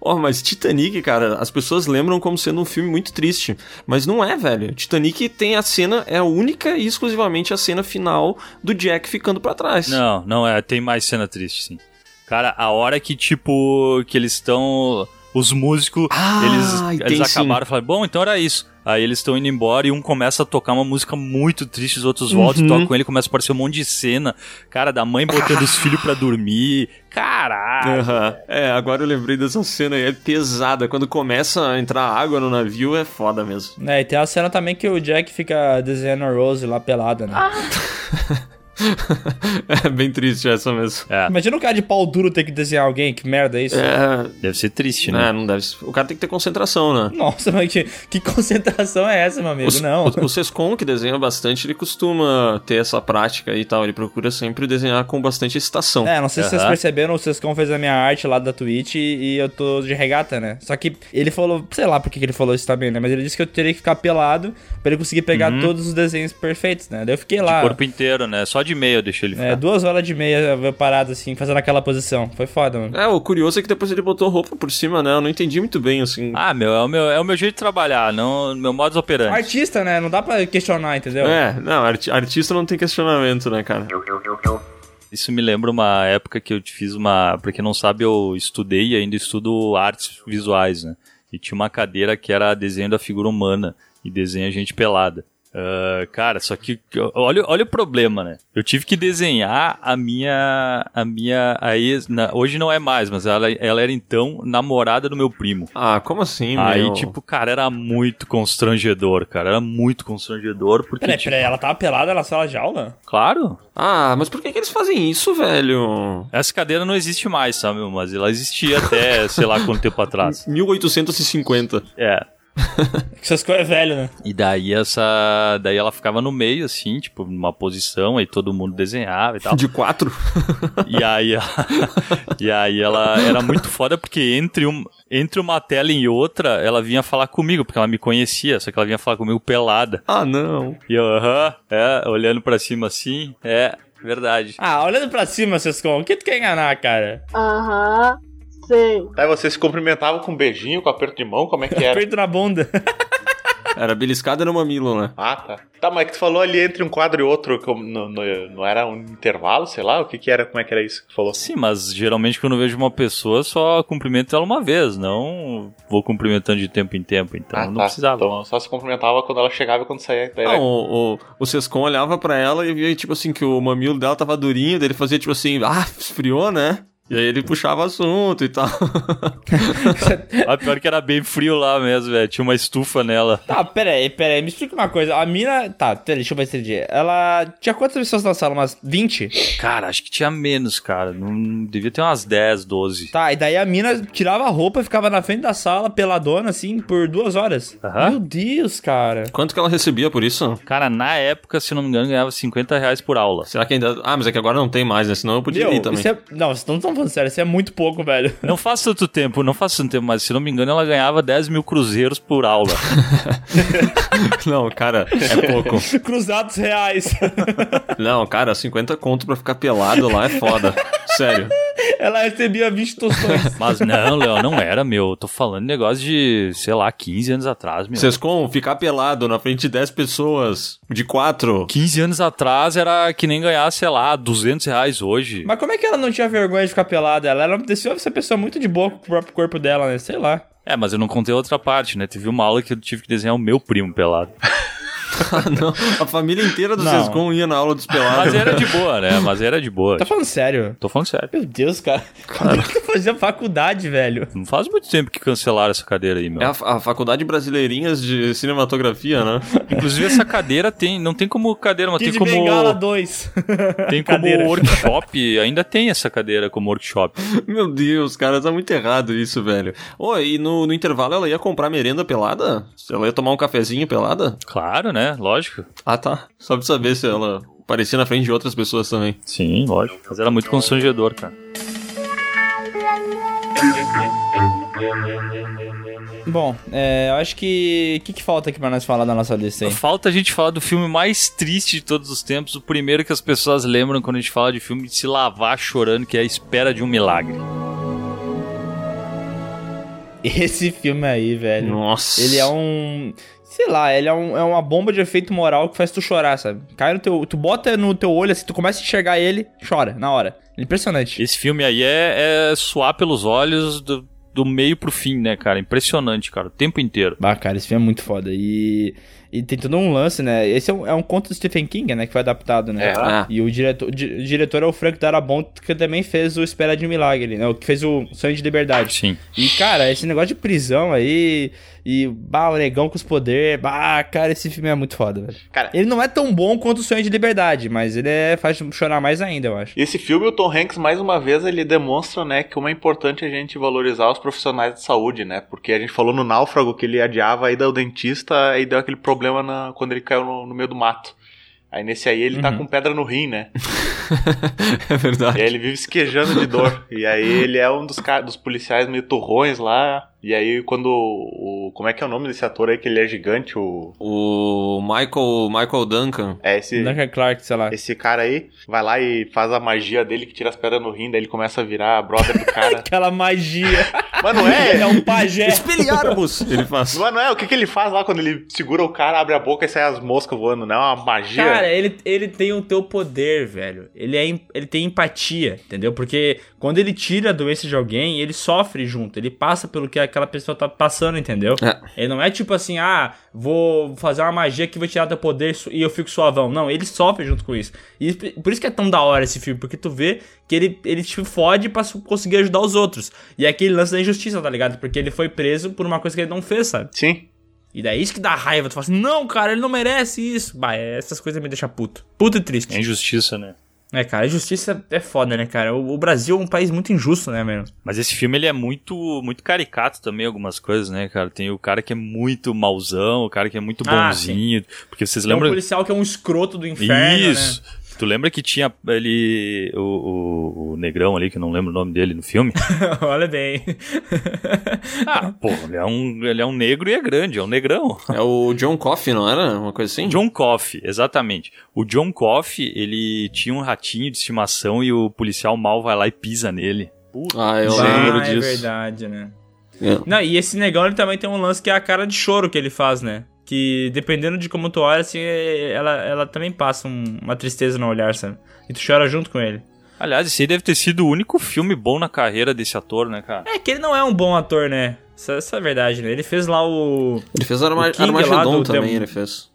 Ó, mas Titanic, cara, as pessoas lembram como sendo um filme muito triste. Mas não é, velho. Titanic tem a cena, é a única e exclusivamente a cena final do Jack ficando pra trás. Não, não é, tem mais cena triste, sim. Cara, a hora que, tipo, que eles estão. Os músicos, Ah, eles, eles acabaram e falaram, bom, então era isso. Aí eles estão indo embora e um começa a tocar uma música muito triste, os outros voltam Uhum. e tocam com ele, começa a aparecer um monte de cena. Cara, da mãe botando os filhos pra dormir. Caralho! Aham. É, agora eu lembrei dessa cena aí, é pesada. Quando começa a entrar água no navio, é foda mesmo. É, e tem a cena também que o Jack fica desenhando a Rose lá pelada, né? é bem triste essa mesmo. É. Imagina um cara de pau duro ter que desenhar alguém, que merda é isso? É, Deve ser triste, né? é, não deve O cara tem que ter concentração, né? Nossa, mas que, que concentração é essa, meu amigo? O, não. o, o Sescon, que desenha bastante, ele costuma ter essa prática e tal. Ele procura sempre desenhar com bastante excitação. É, não sei se vocês perceberam, o Sescon fez a minha arte lá da Twitch e, e eu tô de regata, né? Só que ele falou, sei lá por que ele falou isso também, né? Mas ele disse que eu teria que ficar pelado pra ele conseguir pegar todos os desenhos perfeitos, né? Daí eu fiquei lá. De corpo inteiro, né? Só de meia eu deixei ele ficar. É, duas horas de meia eu parado assim, fazendo aquela posição. Foi foda, mano. É, o curioso é que depois ele botou roupa por cima, né? Eu não entendi muito bem, assim. Ah, meu, é o meu, é o meu jeito de trabalhar, não meu modus operandi. Artista, né? Não dá pra questionar, entendeu? É, não, arti- artista não tem questionamento, né, cara? Isso me lembra uma época que eu te fiz uma. Pra quem não sabe, eu estudei e ainda estudo artes visuais, né? E tinha uma cadeira que era desenho da figura humana e desenho a gente pelada. Ah, cara, só que olha, olha o problema, né? Eu tive que desenhar a minha a minha a ex, na- hoje não é mais, mas ela, ela era então namorada do meu primo. Ah, como assim, Aí, meu? tipo, cara, era muito constrangedor, cara, era muito constrangedor porque Peraí, tipo, peraí, ela tava pelada na sala de aula? claro, Ah, mas por que, que eles fazem isso, velho? essa cadeira não existe mais, sabe, mas ela existia até, sei lá quanto tempo atrás. 1850. É. Coisas é velho, né? E daí essa. Daí ela ficava no meio, assim, tipo, numa posição, aí todo mundo desenhava e tal. De quatro? E aí, ela- e aí ela era muito foda porque entre, um, entre uma tela e outra, ela vinha falar comigo, porque ela me conhecia, só que ela vinha falar comigo pelada. Ah, não. E eu, aham, é, olhando pra cima assim, é, verdade. Ah, olhando pra cima, Sescon, o que tu quer enganar, cara? Aham, sei. Aí vocês se cumprimentavam com um beijinho, com aperto de mão, como é que era? Aperto na bunda. Era beliscada no mamilo, né? Ah, tá. Tá, mas que tu falou ali entre um quadro e outro, como no, no- não era um intervalo, sei lá? O que que era, como é que era isso que tu falou? Sim, mas geralmente quando eu vejo uma pessoa, só cumprimento ela uma vez, não vou cumprimentando de tempo em tempo, então Ah, não tá. precisava. Então só se cumprimentava quando ela chegava e quando saía. Daí Não, era- o, o, o Sescon olhava pra ela e via, tipo assim, que o mamilo dela tava durinho, daí ele fazia, tipo assim, ah, esfriou, né? E aí ele puxava assunto e tal. Ah, pior que era bem frio lá mesmo, velho. Tinha uma estufa nela. Tá, peraí, peraí, me explica uma coisa. A mina. Tá, peraí, deixa eu ver se entendi. Ela. Tinha quantas pessoas na sala? Umas 20? Cara, acho que tinha menos, cara. Não devia ter umas 10, 12. Tá, e daí a mina tirava a roupa e ficava na frente da sala, peladona, assim, por duas horas. Aham. Meu Deus, cara. Quanto que ela recebia por isso? Cara, na época, se não me engano, ganhava 50 reais por aula. Será que ainda. Ah, mas é que agora não tem mais, né? Senão eu podia Meu, ir também. é... Não, vocês não estão falando sério, isso é muito pouco, velho. Não faz tanto tempo, não faz tanto tempo, mas se não me engano, ela ganhava 10 mil cruzeiros por aula. Não, cara, é pouco. Cruzados reais. Não, cara, 50 conto pra ficar pelado lá é foda. Sério. Ela recebia 20 tostões. Mas não, Léo, não era, meu. Eu tô falando de negócio de, sei lá, 15 anos atrás, meu. Sescon, ficar pelado na frente de 10 pessoas, de 4. 15 anos atrás era que nem ganhar, sei lá, 200 reais hoje. Mas como é que ela não tinha vergonha de ficar pelada? Ela era desceu ser pessoa muito de boa com o próprio corpo dela, né? Sei lá. É, mas eu não contei outra parte, né? Teve uma aula que eu tive que desenhar o meu primo pelado. Ah, não. A família inteira do Não. Sescon ia na aula dos pelados. Mas era de boa, né? Mas era de boa. Tá falando sério? Tô falando sério. Meu Deus, cara. Quando é que eu fazia faculdade, velho? Não faz muito tempo que cancelaram essa cadeira aí, meu. É a, a Faculdade Brasileirinhas de Cinematografia, né? Inclusive, essa cadeira tem. Não tem como cadeira, mas Kid tem como. Bengala 2. Tem como Cadeira. workshop. Ainda tem essa cadeira como workshop. Meu Deus, cara, tá muito errado isso, velho. Ô, e no, no intervalo ela ia comprar merenda pelada? Ela ia tomar um cafezinho pelada? Claro, né? Lógico. Ah, tá. Só pra saber se ela parecia na frente de outras pessoas também. Sim, lógico. Mas era muito constrangedor, cara. Bom, é, eu acho que. O que, que falta aqui pra nós falar da nossa lista aí? Falta a gente falar do filme mais triste de todos os tempos, o primeiro que as pessoas lembram quando a gente fala de filme de se lavar chorando, que é a espera de um milagre. Esse filme aí, velho. Nossa. Ele é um. Sei lá, ele é, um, é uma bomba de efeito moral que faz tu chorar, sabe? Cai no teu. Tu bota no teu olho, assim, tu começa a enxergar ele, chora, na hora. Impressionante. Esse filme aí é, é suar pelos olhos do, do meio pro fim, né, cara? Impressionante, cara, o tempo inteiro. Bah, cara, esse filme é muito foda. E, e tem todo um lance, né? Esse é um, é um conto do Stephen King, né? Que foi adaptado, né? É. Ah. E o diretor, o di- o diretor é o Frank Darabont, que também fez o Espera de um Milagre, né? O que fez o Sonho de Liberdade. Sim. E, cara, esse negócio de prisão aí, e, bah, o negão com os poderes, bah, cara, esse filme é muito foda, velho. Cara, Ele não é tão bom quanto o Sonho de Liberdade, mas ele é, faz chorar mais ainda, eu acho. Esse filme, o Tom Hanks, mais uma vez, ele demonstra, né, que como é importante a gente valorizar os profissionais de saúde, né? Porque a gente falou no Náufrago que ele adiava a ida ao dentista e deu aquele problema na- quando ele caiu no, no meio do mato. Aí nesse aí ele tá Uhum. com pedra no rim, né? é verdade. E aí ele vive esquejando de dor. E aí ele é um dos, dos policiais meio turrões lá. E aí quando o... Como é que é o nome desse ator aí? Que ele é gigante, o... O Michael, Michael Duncan. É esse... Duncan Clark, sei lá. Esse cara aí vai lá e faz a magia dele que tira as pedras no rim, daí ele começa a virar brother do cara. Aquela magia. Não é? Um pajé. Expelliarmus, ele faz. É? O que, que ele faz lá quando ele segura o cara, abre a boca e sai as moscas voando? Não é uma magia? Cara, ele, ele tem o teu poder, velho. Ele, é, ele tem empatia, entendeu? Porque quando ele tira a doença de alguém, ele sofre junto. Ele passa pelo que aquela pessoa tá passando, entendeu? É. Ele não é tipo assim, ah, vou fazer uma magia que vai tirar teu poder e eu fico suavão. Não, ele sofre junto com isso. E por isso que é tão da hora esse filme, porque tu vê que ele, ele te fode pra conseguir ajudar os outros. E é aquele lance da injustiça, tá ligado? Porque ele foi preso por uma coisa que ele não fez, sabe? Sim. E daí isso que dá raiva. Tu fala assim, não, cara, ele não merece isso. Bah, essas coisas me deixam puto. Puto e triste. É injustiça, né? É, cara, a justiça é foda, né, cara? O, o Brasil é um país muito injusto, né, mesmo? Mas esse filme ele é muito muito caricato também, algumas coisas, né, cara? Tem o cara que é muito mauzão, o cara que é muito Ah, bonzinho. porque vocês Tem um lembram. policial que é um escroto do inferno, Isso! né? Tu lembra que tinha ele. O, o, o negrão ali, que eu não lembro o nome dele no filme? Olha bem. ah, pô, ele é, um, ele é um negro e é grande, é um negrão. É o John Coffey, não era? Uma coisa assim? John Coffey, exatamente. O John Coffey, ele tinha um ratinho de estimação e o policial mal vai lá e pisa nele. Ah, eu ah, lembro é disso. verdade, né? É. Não, e esse negão ele também tem um lance que é a cara de choro que ele faz, né? Que dependendo de como tu olha, assim, é- ela, ela também passa um- uma tristeza no olhar, sabe? E tu chora junto com ele. Aliás, esse aí deve ter sido o único filme bom na carreira desse ator, né, cara? É que ele não é um bom ator, né? Essa, essa é a verdade, né? Ele fez lá o. Ele fez Arma o Armagedon do também, Dem- ele fez.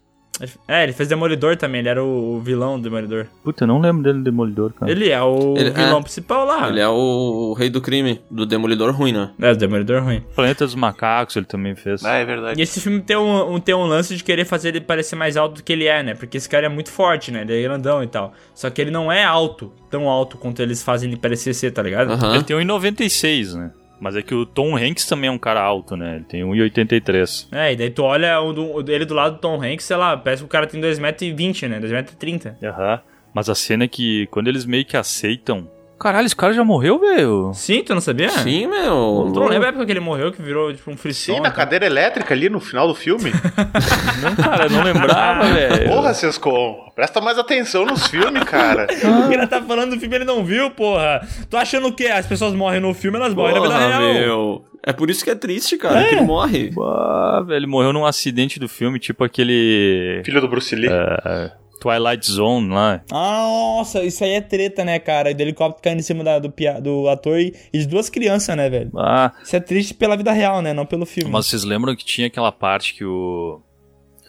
É, ele fez Demolidor também, ele era o, o vilão do Demolidor. Puta, eu não lembro dele Demolidor, cara. Ele é o Ele- vilão é. principal lá. Ele é o, o rei do crime, do Demolidor ruim, né? É, o Demolidor ruim. Planeta dos Macacos ele também fez. Ah, é verdade. E esse filme tem um, um- tem um lance de querer fazer ele parecer mais alto do que ele é, né? Porque esse cara é muito forte, né? Ele é grandão e tal. Só que ele não é alto, tão alto quanto eles fazem ele parecer ser, tá ligado? Ele tem 1,96, né? Mas é que o Tom Hanks também é um cara alto, né? Ele tem 1,83. É, e daí tu olha o do- lado do Tom Hanks, sei lá, parece que o cara tem 2,20m, né? 2,30m. Aham. Mas a cena é que quando eles meio que aceitam. Caralho, esse cara já morreu, velho? Sim, tu não sabia? Sim, meu. Tu não lembra a época que ele morreu, que virou tipo um Sim, frisson? na cadeira elétrica ali no final do filme. Não, cara, eu não lembrava, velho. Porra, Sescon, presta mais atenção nos filmes, cara. O cara tá falando do filme ele não viu, porra. Tu achando o quê? As pessoas morrem no filme, elas morrem na vida Porra, real. meu. É por isso que é triste, cara, que ele morre. Ah, velho, ele morreu num acidente do filme, tipo aquele. Filho do Bruce Lee. é, Twilight Zone lá. Ah, nossa, isso aí é treta, né, cara? Do helicóptero caindo em cima da- do, do ator e, e de duas crianças, né, velho? Ah, Isso é triste pela vida real, né? Não pelo filme. mas vocês lembram que tinha aquela parte que o.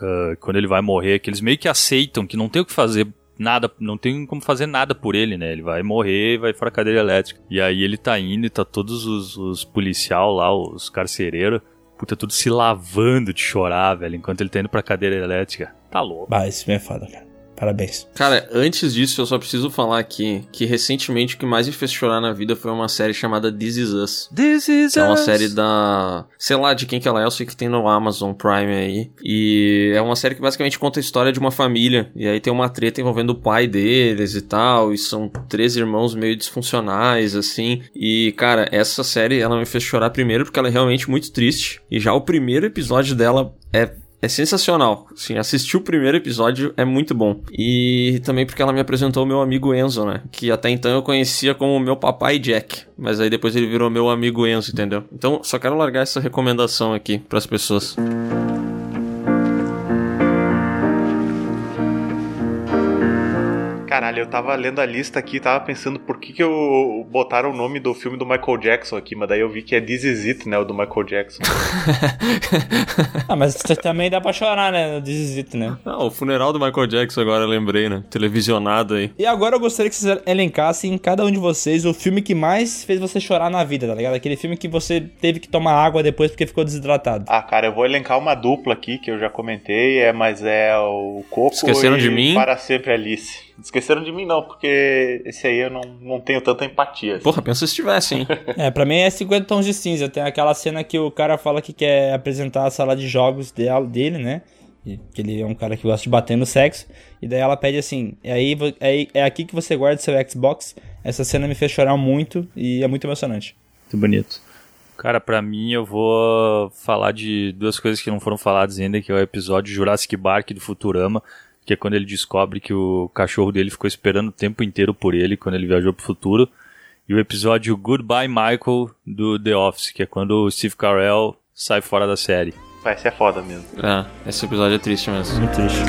ah, quando ele vai morrer, que eles meio que aceitam que não tem o que fazer nada, não tem como fazer nada por ele, né? Ele vai morrer, vai pra cadeira elétrica. E aí ele tá indo e tá todos os, os policial lá, os carcereiros, puta, tudo se lavando de chorar, velho, enquanto ele tá indo pra cadeira elétrica. Tá louco. Bah, isso é foda, cara. Parabéns. Cara, antes disso, eu só preciso falar aqui que recentemente o que mais me fez chorar na vida foi uma série chamada This Is Us. This is Que é uma série da. Sei lá de quem que ela é, eu sei que tem no Amazon Prime aí. E é uma série que basicamente conta a história de uma família. E aí tem uma treta envolvendo o pai deles e tal. E são três irmãos meio disfuncionais, assim. E, cara, essa série ela me fez chorar primeiro porque ela é realmente muito triste. E já o primeiro episódio dela é. É sensacional. Assim, assistir o primeiro episódio é muito bom. E também porque ela me apresentou o meu amigo Enzo, né? Que até então eu conhecia como meu papai Jack. Mas aí depois ele virou meu amigo Enzo, entendeu? Então só quero largar essa recomendação aqui pras pessoas. Caralho, eu tava lendo a lista aqui, tava pensando por que que eu botaram o nome do filme do Michael Jackson aqui, mas daí eu vi que é This Is It, né, o do Michael Jackson. Ah, mas também dá pra chorar, né? No Desisito, né? Ah, o funeral do Michael Jackson agora eu lembrei, né? Televisionado aí. E agora eu gostaria que vocês elencassem, cada um de vocês, o filme que mais fez você chorar na vida, tá ligado? Aquele filme que você teve que tomar água depois porque ficou desidratado. Ah, cara, eu vou elencar uma dupla aqui que eu já comentei, é, mas é o Coco Esqueceram e de mim? Para Sempre Alice. Esqueceram de mim não, porque esse aí eu não, não tenho tanta empatia. assim. Porra, pensa se tivesse, hein? É, pra mim é 50 tons de cinza. Tem aquela cena que o cara fala que quer apresentar a sala de jogos de- dele, né? Que ele é um cara que gosta de bater no sexo. E daí ela pede assim: é, aí, é, é aqui que você guarda seu Xbox. Essa cena me fez chorar muito e é muito emocionante. Muito bonito. Cara, pra mim eu vou falar de duas coisas que não foram faladas ainda, que é o episódio Jurassic Park do Futurama, que é quando ele descobre que o cachorro dele ficou esperando o tempo inteiro por ele quando ele viajou pro futuro. e o episódio Goodbye Michael do The Office, que é quando o Steve Carell sai fora da série. Vai ser foda mesmo. É, esse episódio é triste mesmo. Muito triste.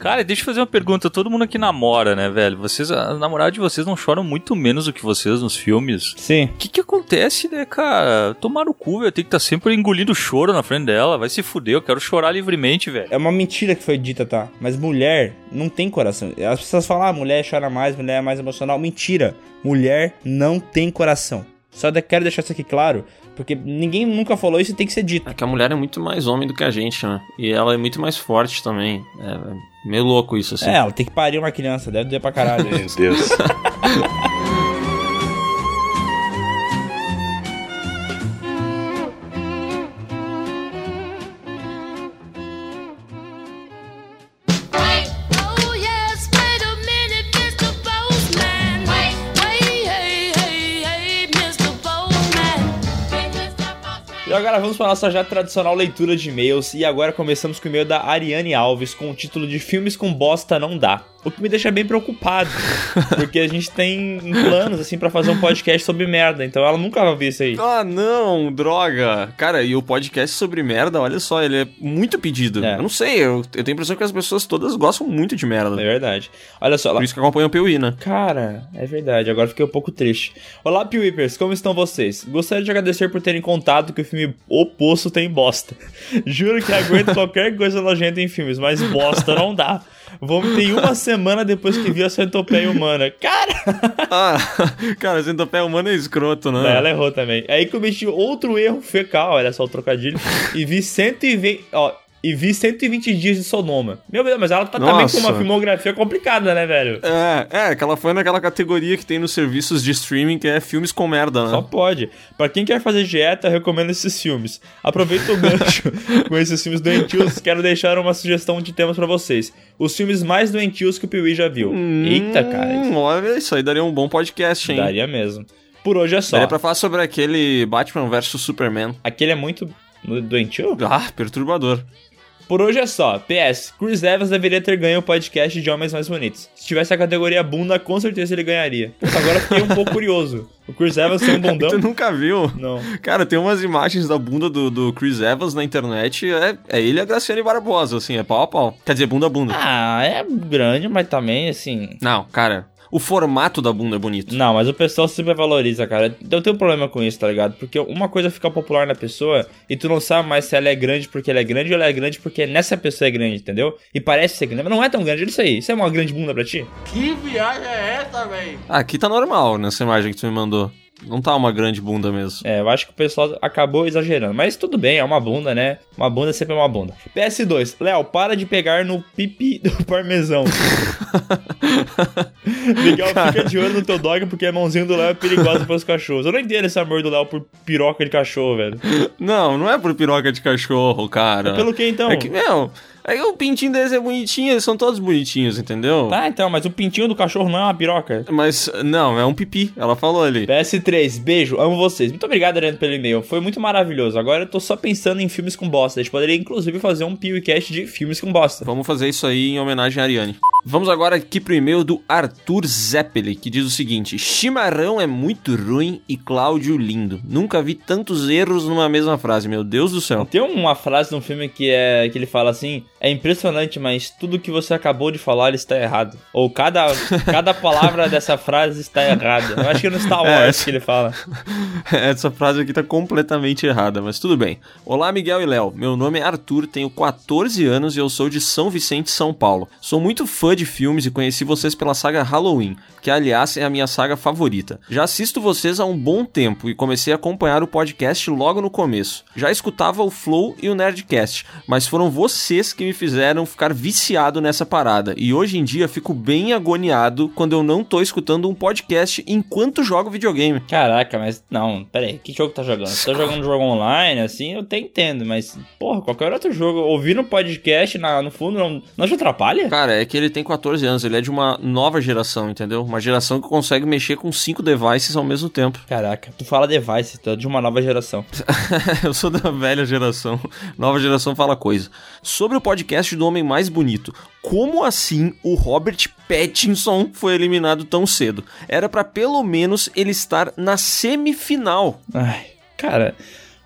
Cara, deixa eu fazer uma pergunta. Todo mundo aqui namora, né, velho? Vocês, a namorada de vocês não choram muito menos do que vocês nos filmes? Sim. O que que acontece, né, cara? Tomar no cu, velho. Tem que estar sempre engolindo choro na frente dela. Vai se fuder, eu quero chorar livremente, velho. É uma mentira que foi dita, tá? Mas mulher não tem coração. As pessoas falam, ah, mulher chora mais, mulher é mais emocional. Mentira. Mulher não tem coração. Só quero deixar isso aqui claro, porque ninguém nunca falou isso e tem que ser dito. É que a mulher é muito mais homem do que a gente, né? E ela é muito mais forte também. É meio louco isso, assim. É, ela tem que parir uma criança, deve doer pra caralho. Meu Deus. vamos para a nossa já tradicional leitura de e-mails. E agora começamos com o e-mail da Ariane Alves com o título de Filmes com Bosta Não Dá. O que me deixa bem preocupado. porque a gente tem planos, assim, pra fazer um podcast sobre merda. Então ela nunca vai ver isso aí. Ah, não, droga. Cara, e o podcast sobre merda, olha só, ele é muito pedido. É. Eu não sei, eu, eu tenho a impressão que as pessoas todas gostam muito de merda. É verdade. Olha só. Por isso que acompanham o PUI, né? Cara, é verdade, agora fiquei um pouco triste. Olá, Piwipers, como estão vocês? Gostaria de agradecer por terem contado que o filme O Poço tem bosta. Juro que aguento qualquer coisa nojenta em filmes, mas bosta não dá. Vomitei uma semana depois que vi a centopeia humana. Cara! Ah, cara, centopeia humana é escroto, né? Não, ela errou também. Aí cometi outro erro fecal, olha só o trocadilho, e vi 120... Ó, e vi 120 dias de Sonoma. Meu Deus, mas ela tá também com Nossa. uma filmografia complicada, né, velho? É, é, que ela foi naquela categoria que tem nos serviços de streaming que é filmes com merda, né? Só pode. Pra quem quer fazer dieta, eu recomendo esses filmes. Aproveita o gancho com esses filmes doentios. Quero deixar uma sugestão de temas pra vocês. Os filmes mais doentios que o Piuí já viu. Eita, cara. Hum, olha, isso aí daria um bom podcast, hein? Daria mesmo. Por hoje é só. Daria pra falar sobre aquele Batman vs Superman. Aquele é muito doentio? Ah, perturbador. Por hoje é só. PS, Chris Evans deveria ter ganho o podcast de Homens Mais Bonitos. Se tivesse a categoria bunda, com certeza ele ganharia. Agora fiquei um pouco curioso. O Chris Evans tem um bundão? tu nunca viu? Não. Cara, tem umas imagens da bunda do, do Chris Evans na internet. É, é ele e a Graciane Barbosa, assim, é pau a pau. Quer dizer, bunda a bunda. Ah, é grande, mas também, assim... Não, cara, o formato da bunda é bonito. Não, mas o pessoal sempre valoriza, cara. Eu tenho um problema com isso, tá ligado? Porque uma coisa fica popular na pessoa e tu não sabe mais se ela é grande porque ela é grande ou ela é grande porque nessa pessoa é grande, entendeu? E parece ser grande, mas não é tão grande. Olha isso aí. Isso é uma grande bunda pra ti? Que viagem é essa, véi? Aqui tá normal nessa imagem que tu me mandou. Não tá uma grande bunda mesmo. É, eu acho que o pessoal acabou exagerando. Mas tudo bem, é uma bunda, né? Uma bunda sempre é uma bunda. PS2, Léo, para de pegar no pipi do parmesão. Miguel, fica de olho no teu dog porque a mãozinha do Léo é perigosa pros cachorros. Eu não entendo esse amor do Léo por piroca de cachorro, velho. Não, não é por piroca de cachorro, cara. É pelo que então? É que, meu, é que o pintinho deles é bonitinho, eles são todos bonitinhos, entendeu? Tá, então, mas o pintinho do cachorro não é uma piroca. Mas, não, é um pipi, ela falou ali. PS3, beijo, amo vocês. Muito obrigado, Ariane, pelo e-mail. Foi muito maravilhoso. Agora eu tô só pensando em filmes com bosta. A gente poderia, inclusive, fazer um PewCast de filmes com bosta. Vamos fazer isso aí em homenagem a Ariane. Vamos agora aqui pro e-mail do Arthur Zeppeli, que diz o seguinte: Chimarrão é muito ruim e Cláudio lindo. Nunca vi tantos erros numa mesma frase, meu Deus do céu. Tem uma frase num filme que é que ele fala assim: é impressionante, mas tudo que você acabou de falar está errado. Ou cada, cada palavra dessa frase está errada. Eu acho que é no Star Wars É, essa- que ele fala. Essa frase aqui tá completamente errada, mas tudo bem. Olá, Miguel e Léo. Meu nome é Arthur, tenho 14 anos e eu sou de São Vicente, São Paulo. Sou muito fã de filmes e conheci vocês pela saga Halloween, que aliás é a minha saga favorita. Já assisto vocês há um bom tempo e comecei a acompanhar o podcast logo no começo. Já escutava o Flow e o Nerdcast, mas foram vocês que me fizeram ficar viciado nessa parada. E hoje em dia fico bem agoniado quando eu não tô escutando um podcast enquanto jogo videogame. Caraca, mas não, pera aí, que jogo tá jogando? Se tá jogando jogo online, assim, eu até entendo, mas, porra, qualquer outro jogo, ouvir no podcast na, no fundo não, não te atrapalha? Cara, é que ele tem 14 anos, ele é de uma nova geração, entendeu? Uma geração que consegue mexer com cinco devices ao mesmo tempo. Caraca, tu fala device, tu é de uma nova geração. Eu sou da velha geração. Nova geração fala coisa. Sobre o podcast do Homem Mais Bonito. Como assim o Robert Pattinson foi eliminado tão cedo? Era pra pelo menos ele estar na semifinal. Ai, cara,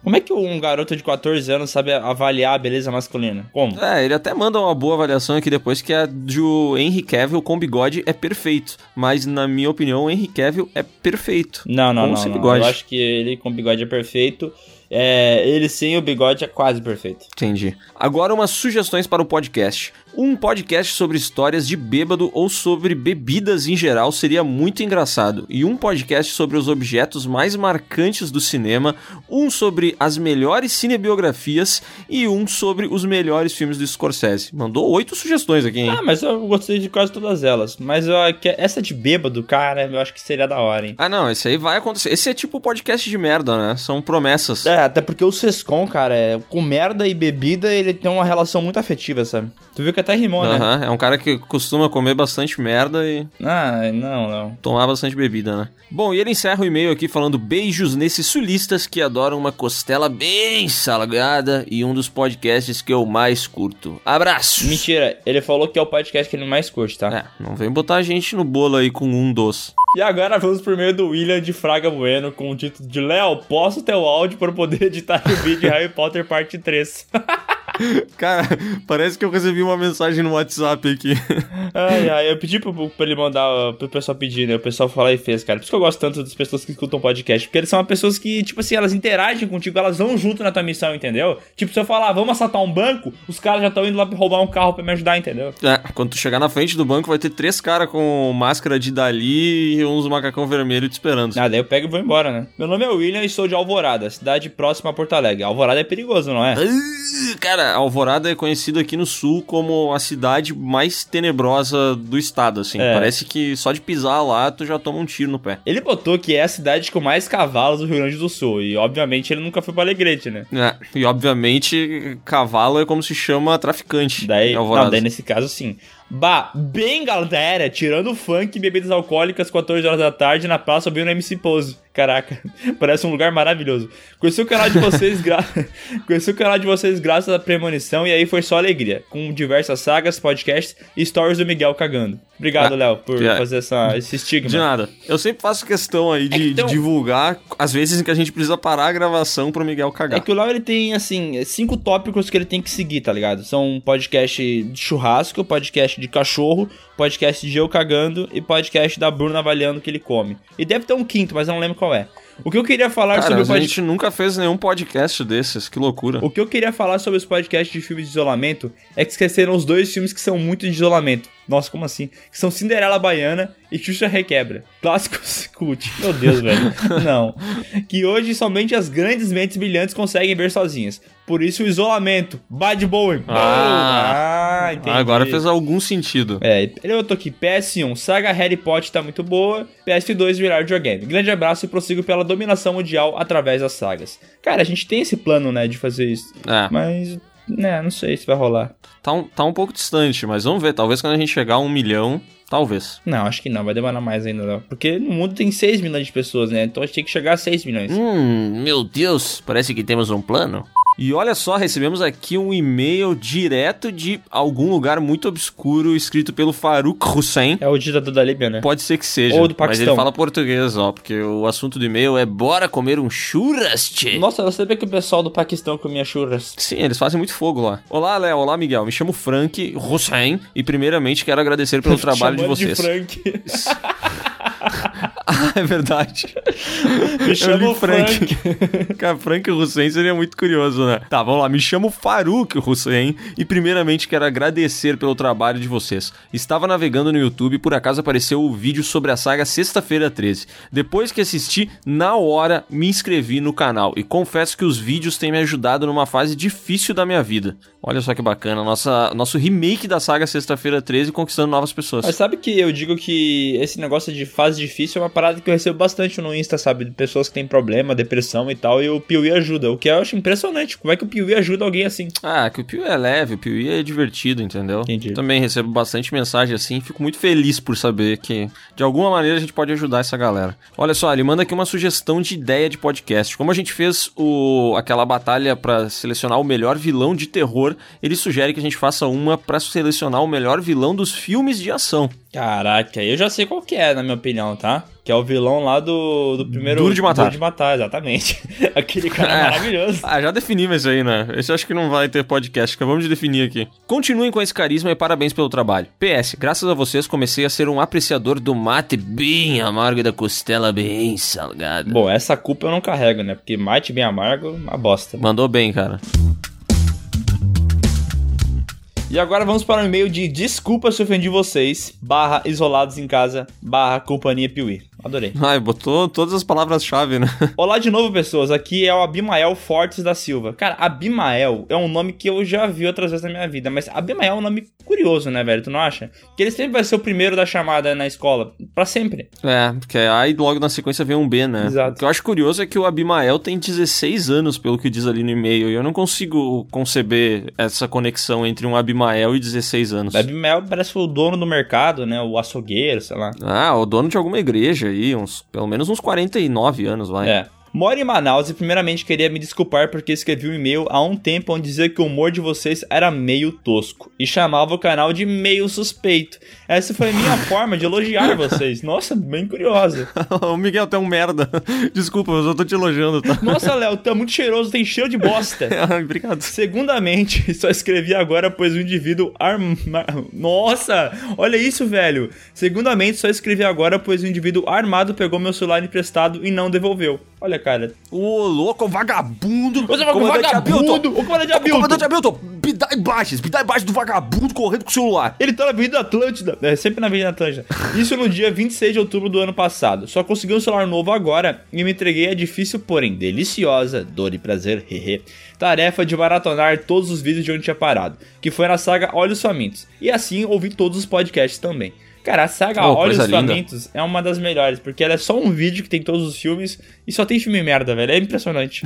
como é que um garoto de 14 anos sabe avaliar a beleza masculina? Como? É, ele até manda uma boa avaliação aqui depois que a do Henry Cavill com bigode é perfeito. Mas, na minha opinião, o Henry Cavill é perfeito. Não, não, não, não. Eu acho que ele com bigode é perfeito. É, ele sem o bigode é quase perfeito. Entendi. Agora umas sugestões para o podcast. Um podcast sobre histórias de bêbado ou sobre bebidas em geral seria muito engraçado. E um podcast sobre os objetos mais marcantes do cinema, um sobre as melhores cinebiografias e um sobre os melhores filmes do Scorsese. Mandou oito sugestões aqui, hein? Ah, mas eu gostei de quase todas elas. Mas eu, essa de bêbado, cara, eu acho que seria da hora, hein? Ah, não, esse aí vai acontecer. Esse é tipo podcast de merda, né? São promessas. É, até porque o Sescom, cara, é, com merda e bebida, ele tem uma relação muito afetiva, sabe? Tu viu que até rimou, né? Aham, é um cara que costuma comer bastante merda e Ah, não, não. tomar bastante bebida, né? Bom, e ele encerra o e-mail aqui falando beijos nesses sulistas que adoram uma costela bem salgada e um dos podcasts que eu mais curto. Abraço! Mentira, ele falou que é o podcast que ele mais curte, tá? É, não vem botar a gente no bolo aí com um doce. E agora vamos por meio do William de Fraga Bueno com o título de Léo, posso ter o áudio para poder editar o vídeo Harry Potter parte 3. Cara, parece que eu recebi uma mensagem no WhatsApp aqui. ai, ai, eu pedi pro, pra ele mandar, pro pessoal pedir, né? O pessoal falou e fez, cara. Por isso que eu gosto tanto das pessoas que escutam podcast. Porque eles são pessoas que, tipo assim, elas interagem contigo, elas vão junto na tua missão, entendeu? Tipo, se eu falar, vamos assaltar um banco, os caras já estão indo lá pra roubar um carro pra me ajudar, entendeu? É, quando tu chegar na frente do banco vai ter três caras com máscara de Dali e uns macacão vermelho te esperando. Ah, daí eu pego e vou embora, né? Meu nome é William e sou de Alvorada, cidade próxima a Porto Alegre. Alvorada é perigoso, não é? Uh, Cara, Alvorada é conhecido aqui no sul como a cidade mais tenebrosa do estado, assim. É. Parece que só de pisar lá tu já toma um tiro no pé. Ele botou que é a cidade com mais cavalos do Rio Grande do Sul. E obviamente ele nunca foi pra Alegrete, né? É, e obviamente, cavalo é como se chama traficante. Daí, não, daí nesse caso sim. Bah, bem galera, tirando funk e bebidas alcoólicas 14 horas da tarde na praça ouvindo MC Pose. Caraca, parece um lugar maravilhoso. Conheci o canal de vocês gra... Conheci o canal de vocês graças à premonição e aí foi só alegria, com diversas sagas, podcasts e stories do Miguel cagando. Obrigado, Ah, Léo, por é. fazer essa, esse estigma. De nada. Eu sempre faço questão aí de, então- de divulgar as vezes em que a gente precisa parar a gravação pro Miguel cagar. É que o Léo ele tem, assim, cinco tópicos que ele tem que seguir, tá ligado? São podcast de churrasco, podcast de cachorro, podcast de eu cagando e podcast da Bruna avaliando o que ele come. E deve ter um quinto, mas eu não lembro qual é. O que eu queria falar Cara, sobre o mas a podcast. gente nunca fez nenhum podcast desses, que loucura. O que eu queria falar sobre os podcasts de filmes de isolamento é que esqueceram os dois filmes que são muito de isolamento. Nossa, como assim? Que são Cinderela Baiana e Xuxa Requebra. Clássicos cult. Meu Deus, velho. Não. Que hoje somente as grandes mentes brilhantes conseguem ver sozinhas. Por isso o isolamento. Bad Boy. Ah. ah entendi. Agora fez algum sentido. É, ele botou aqui, PS1, saga Harry Potter tá muito boa, PS2 virar videogame. Grande abraço e prossigo pela dominação mundial através das sagas. Cara, a gente tem esse plano, né, de fazer isso. É. Mas, né, não sei se vai rolar. Tá um, tá um pouco distante, mas vamos ver. Talvez quando a gente chegar a um milhão, talvez. Não, acho que não, vai demorar mais ainda, não. Porque no mundo tem 6 milhões de pessoas, né? Então a gente tem que chegar a 6 milhões. Hum, meu Deus, parece que temos um plano. E olha só, recebemos aqui um e-mail direto de algum lugar muito obscuro, escrito pelo Farouk Hussein. É o ditador da Líbia, né? Pode ser que seja. Ou do Mas Paquistão. ele fala português, ó, porque o assunto do e-mail é bora comer um churras, tchê. Nossa, você sabia que o pessoal do Paquistão comia churras? Sim, eles fazem muito fogo lá. Olá, Léo. Olá, Miguel. Me chamo Frank Hussein e primeiramente quero agradecer pelo trabalho de vocês. Frank. ah, é verdade. Me chamo li Frank. Cara, Frank Hussein seria muito curioso, né? Tá, vamos lá. Me chamo Farouk Hussein e primeiramente quero agradecer pelo trabalho de vocês. Estava navegando no YouTube e por acaso apareceu o vídeo sobre a saga Sexta-feira 13. Depois que assisti, na hora me inscrevi no canal e confesso que os vídeos têm me ajudado numa fase difícil da minha vida. Olha só que bacana, nossa, nosso remake da saga Sexta-feira 13 conquistando novas pessoas. Mas sabe que eu digo que esse negócio de fase difícil é uma parada que eu recebo bastante no Insta, sabe? De pessoas que têm problema, depressão e tal, e o Piuí ajuda. O que eu acho impressionante. Como é que o Piuí ajuda alguém assim? Ah, que o Piuí é leve, o Piuí é divertido, entendeu? Entendi. Também recebo bastante mensagem assim, fico muito feliz por saber que de alguma maneira a gente pode ajudar essa galera. Olha só, ele manda aqui uma sugestão de ideia de podcast. Como a gente fez o aquela batalha pra selecionar o melhor vilão de terror, ele sugere que a gente faça uma pra selecionar o melhor vilão dos filmes de ação. Caraca, eu já sei qual que é, na minha opinião, tá? Que é o vilão lá do, do primeiro... Duro de Matar. Duro de Matar, exatamente. Aquele cara É. maravilhoso. Ah, já definimos isso aí, né? Esse eu acho que não vai ter podcast, acabamos de definir aqui. Continuem com esse carisma e parabéns pelo trabalho. PS, graças a vocês comecei a ser um apreciador do mate bem amargo e da costela bem salgada. Bom, essa culpa eu não carrego, né? Porque mate bem amargo, uma bosta. Mandou bem, cara. E agora vamos para o e-mail de desculpa se ofendi vocês, barra isolados em casa, barra companhia Piuí. Adorei. Ai, botou todas as palavras-chave, né? Olá de novo, pessoas. Aqui é o Abimael Fortes da Silva. Cara, Abimael é um nome que eu já vi outras vezes na minha vida, mas Abimael é um nome curioso, né, velho? Tu não acha? Que ele sempre vai ser o primeiro da chamada na escola. Pra sempre. É, porque aí logo na sequência vem um B, né? Exato. O que eu acho curioso é que o Abimael tem 16 anos, pelo que diz ali no e-mail, e eu não consigo conceber essa conexão entre um Abimael e 16 anos. Abimael parece o dono do mercado, né? O açougueiro, sei lá. Ah, o dono de alguma igreja aí, uns, pelo menos uns 49 anos, vai. É. Moro em Manaus e primeiramente queria me desculpar porque escrevi um e-mail há um tempo onde dizia que o humor de vocês era meio tosco e chamava o canal de meio suspeito. Essa foi a minha forma de elogiar vocês. Nossa, bem curiosa. o Miguel, tu é um merda. Desculpa, eu só tô te elogiando, tá? Nossa, Léo, tu é muito cheiroso, tem cheiro de bosta. Obrigado. Segundamente, só escrevi agora pois o indivíduo arma... Nossa, olha isso, velho. Segundamente, só escrevi agora pois o indivíduo armado pegou meu celular emprestado e não devolveu. Olha, cara. Ô, louco, vagabundo! Você com Comandante vagabundo! O comandante Hamilton! Comandante Hamilton! Me dá imagens, me dá imagens do vagabundo correndo com o celular. Ele tá na Avenida Atlântida. É, sempre na Avenida Atlântida. Isso no dia 26 de outubro do ano passado. Só consegui um celular novo agora e me entreguei a difícil, porém deliciosa, dor e prazer, hehe, tarefa de maratonar todos os vídeos de onde tinha parado, que foi na saga Olhos Famintos. E assim ouvi todos os podcasts também. Cara, a saga Oh, Olhos. Famintos é uma das melhores, porque ela é só um vídeo que tem todos os filmes e só tem filme merda, velho. É impressionante.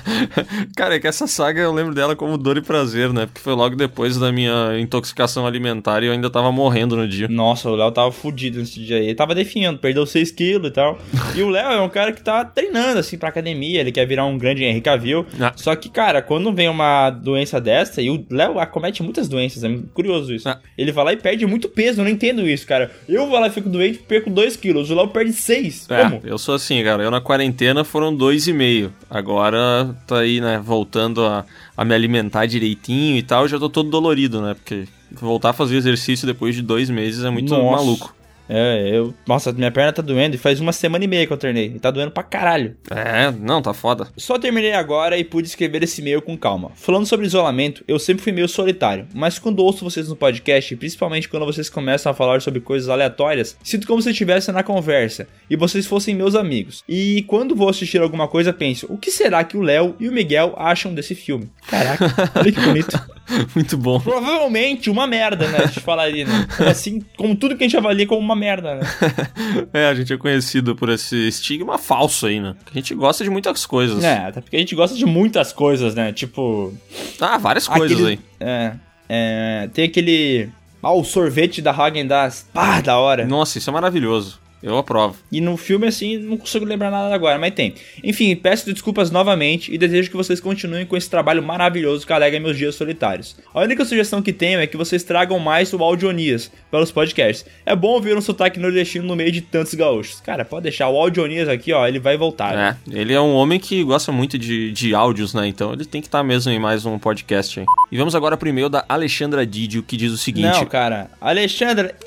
Cara, é que essa saga eu lembro dela como dor e prazer, né? Porque foi logo depois da minha intoxicação alimentar e eu ainda tava morrendo no dia. Nossa, o Léo tava fudido nesse dia aí. Ele tava definhando, perdeu 6 quilos e tal. E o Léo é um cara que tá treinando, assim, pra academia. Ele quer virar um grande Henry Cavill. Ah. Só que, cara, quando vem uma doença dessa, e o Léo acomete muitas doenças, é curioso isso. Ah. Ele vai lá e perde muito peso, eu não entendo isso, cara. Eu vou lá e fico doente e perco 2 quilos. O Léo perde 6. É, Como? eu sou assim, cara. Eu na quarentena foram dois e meio. Agora tá aí, né, voltando a, a me alimentar direitinho e tal. Eu já tô todo dolorido, né? Porque voltar a fazer exercício depois de dois meses é muito Nossa. maluco. É, eu. Nossa, minha perna tá doendo e faz uma semana e meia que eu treinei. E tá doendo pra caralho. É, não, tá foda. Só terminei agora e pude escrever esse e-mail com calma. Falando sobre isolamento, eu sempre fui meio solitário, mas quando ouço vocês no podcast, principalmente quando vocês começam a falar sobre coisas aleatórias, sinto como se eu estivesse na conversa e vocês fossem meus amigos. E quando vou assistir alguma coisa, penso: o que será que o Léo e o Miguel acham desse filme? Caraca, olha que bonito. Muito bom. Provavelmente uma merda, né? A gente falaria, né? Assim, como tudo que a gente avalia como uma merda, né? É, a gente é conhecido por esse estigma falso aí, né? A gente gosta de muitas coisas. É, até porque a gente gosta de muitas coisas, né? Tipo. Ah, várias coisas Aquele- aí. É, é. Tem aquele. Ah, o sorvete da Hagen Dazs. Pá, da hora. Nossa, isso é maravilhoso. Eu aprovo. E no filme, assim, não consigo lembrar nada agora, mas tem. Enfim, peço desculpas novamente e desejo que vocês continuem com esse trabalho maravilhoso que alegra meus dias solitários. A única sugestão que tenho é que vocês tragam mais o Audionias pelos podcasts. É bom ouvir um sotaque nordestino no meio de tantos gaúchos. Cara, pode deixar o Audionias aqui, ó, ele vai voltar. né? É, ele é um homem que gosta muito de, de áudios, né? Então ele tem que estar mesmo em mais um podcast aí. E vamos agora pro e-mail da Alexandra Didio, que diz o seguinte. Não, cara. Alexandra.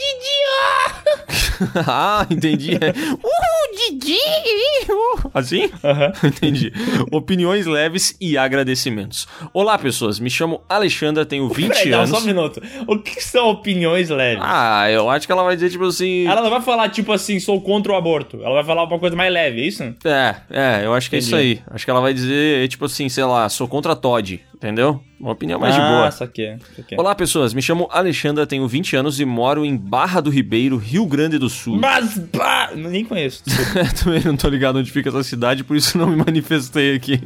ah, entendi. É, Uhul, Didi! uhul. Assim? Entendi. Opiniões leves e agradecimentos. Olá, pessoas. Me chamo Alexandra, tenho 20 Peraí, não, anos. só um minuto. O que são opiniões leves? Ah, eu acho que ela vai dizer, tipo assim. Ela não vai falar, tipo assim, sou contra o aborto. Ela vai falar uma coisa mais leve, é isso? É, é, eu acho que é isso Entendi. aí. Acho que ela vai dizer, tipo assim, sei lá, sou contra Todd. Entendeu? Uma opinião mais de ah, boa. saquei, saquei. Olá, pessoas. Me chamo Alexandra, tenho 20 anos e moro em Barra do Ribeiro, Rio Grande do Sul. Mas, pá, nem conheço. Também não tô ligado onde fica essa cidade, por isso não me manifestei aqui.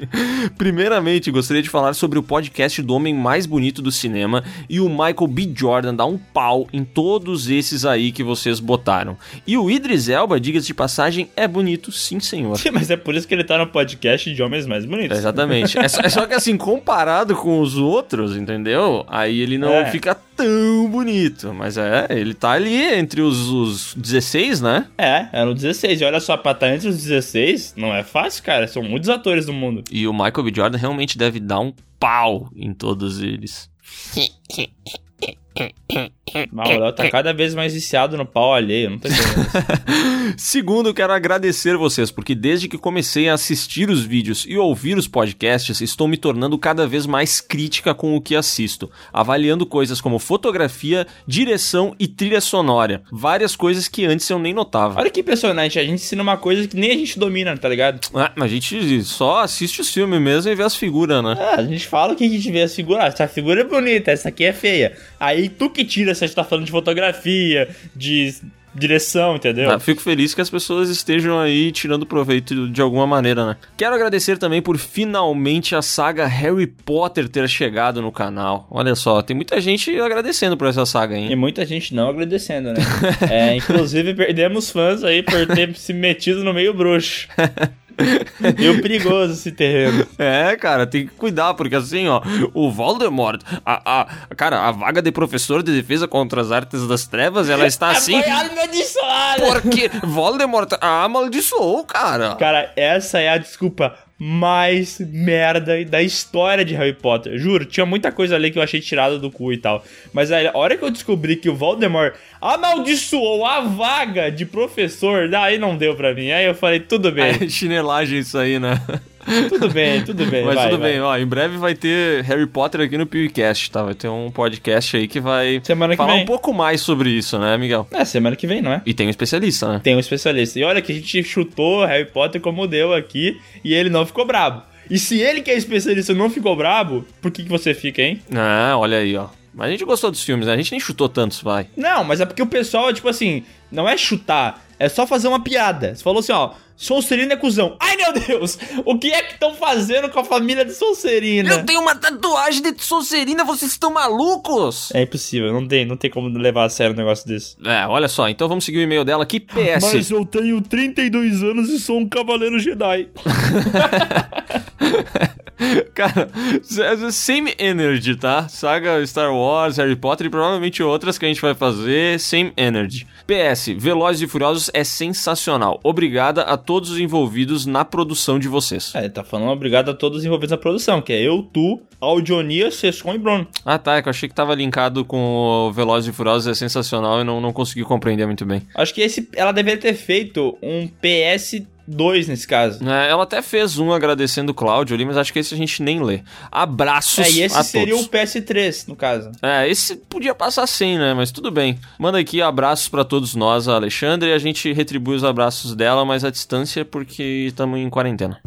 Primeiramente, gostaria de falar sobre o podcast do homem mais bonito do cinema e o Michael B. Jordan dá um pau em todos esses aí que vocês botaram. E o Idris Elba, diga-se de passagem, é bonito, sim, senhor. Sim, mas é por isso que ele tá no podcast de homens mais bonitos. Exatamente. É só, é só que assim, comparado com os outros, entendeu? Aí ele não É. fica tão bonito. Mas é, ele tá ali entre os, os 16, né? É, é no 16. E olha só, pra estar entre os 16, não é fácil, cara. São muitos atores do mundo. E o Michael B. Jordan realmente deve dar um pau em todos eles. O Léo tá cada vez mais viciado no pau alheio. Não tô entendendo. Segundo, quero agradecer vocês, porque desde que comecei a assistir os vídeos e ouvir os podcasts, estou me tornando cada vez mais crítica com o que assisto, avaliando coisas como fotografia, direção e trilha sonora. Várias coisas que antes eu nem notava. Olha que impressionante. A gente ensina uma coisa que nem a gente domina, tá ligado? Ah, mas a gente só assiste os filmes mesmo e vê as figuras, né? É, a gente fala que a gente vê a figura. Ah, essa figura é bonita, essa aqui é feia. Aí tu que tira se a gente tá falando de fotografia, de direção, entendeu? Ah, fico feliz que as pessoas estejam aí tirando proveito de alguma maneira, né? Quero agradecer também por finalmente a saga Harry Potter ter chegado no canal. Olha só, tem muita gente agradecendo por essa saga, hein? E muita gente não agradecendo, né? é, inclusive perdemos fãs aí por ter se metido no meio bruxo. Meio perigoso esse terreno. É, cara, tem que cuidar, porque assim, ó, o Voldemort, a, a, cara, a vaga de professor de defesa contra as artes das trevas, ela está assim. Foi amaldiçoada! Porque Voldemort amaldiçoou, cara. Cara, essa é a desculpa mais merda da história de Harry Potter. Juro, tinha muita coisa ali que eu achei tirada do cu e tal. Mas a hora que eu descobri que o Voldemort amaldiçoou a vaga de professor, daí não deu pra mim. Aí eu falei, tudo bem, É chinelagem isso aí, né? tudo bem, tudo bem. Mas vai, tudo vai. bem, ó, em breve vai ter Harry Potter aqui no PewCast, tá? Vai ter um podcast aí que vai Semana que falar vem. um pouco mais sobre isso, né, Miguel? É, semana que vem, não é? E tem um especialista, né? Tem um especialista. E olha que a gente chutou Harry Potter como deu aqui e ele não ficou brabo. E se ele que é especialista não ficou brabo, por que, que você fica, hein? Ah, olha aí, ó. Mas a gente gostou dos filmes, né? A gente nem chutou tantos, vai. Não, mas é porque o pessoal, tipo assim, não é chutar, é só fazer uma piada. Você falou assim, ó, Sonserina é cuzão. Ai, meu Deus! O que é que estão fazendo com a família de Sonserina? tenho uma tatuagem de Sonserina, vocês estão malucos? É impossível, não tem, não tem como levar a sério um negócio desse. É, olha só, então vamos seguir o e-mail dela aqui, PS. eu tenho 32 anos e sou um cavaleiro Jedi. Cara, same energy, tá? Saga Star Wars, Harry Potter e provavelmente outras que a gente vai fazer, same energy. PS, Velozes e Furiosos é sensacional. Obrigada a todos os envolvidos na produção de vocês. É, ele tá falando obrigado a todos os envolvidos na produção, que é eu, tu, Audionia, Sescon e Bruno. Ah tá, é que eu achei que tava linkado com o Velozes e Furiosos é sensacional e não, não consegui compreender muito bem. Acho que esse, ela deveria ter feito um PS2 nesse caso. É, ela até fez um agradecendo o Cláudio ali, mas acho que esse a gente nem lê. Abraços É, e esse a seria todos. o PS3, no caso. É, esse podia passar sem, né? Mas tudo bem. Manda aqui abraços pra todos nós, a Alexandre, e a gente retribui os abraços dela, mas à distância porque estamos em quarentena.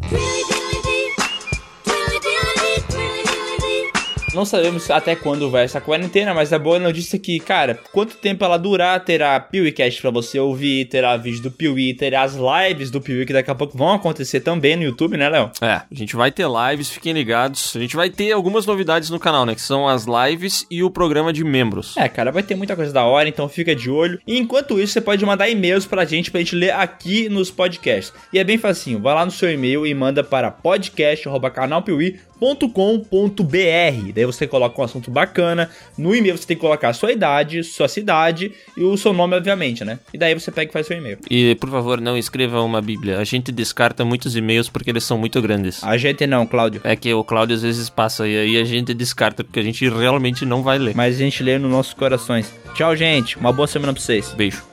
Não sabemos até quando vai essa quarentena, mas a boa notícia é que, cara, quanto tempo ela durar, terá PeeWeeCast pra você ouvir, terá vídeo do Piuí, terá as lives do Piuí, que daqui a pouco vão acontecer também no YouTube, né, Léo? É, a gente vai ter lives, fiquem ligados. A gente vai ter algumas novidades no canal, né? Que são as lives e o programa de membros. É, cara, vai ter muita coisa da hora, então fica de olho. E enquanto isso, você pode mandar e-mails pra gente, pra gente ler aqui nos podcasts. E é bem facinho, vai lá no seu e-mail e manda para podcast.canalpiuí.com.br. Daí você coloca um assunto bacana. No e-mail você tem que colocar a sua idade, sua cidade e o seu nome, obviamente, né? E daí você pega e faz seu e-mail. E, por favor, não escreva uma bíblia. A gente descarta muitos e-mails porque eles são muito grandes. A gente não, Cláudio. É que o Cláudio às vezes passa e aí a gente descarta porque a gente realmente não vai ler. Mas a gente lê nos nossos corações. Tchau, gente. Uma boa semana pra vocês. Beijo.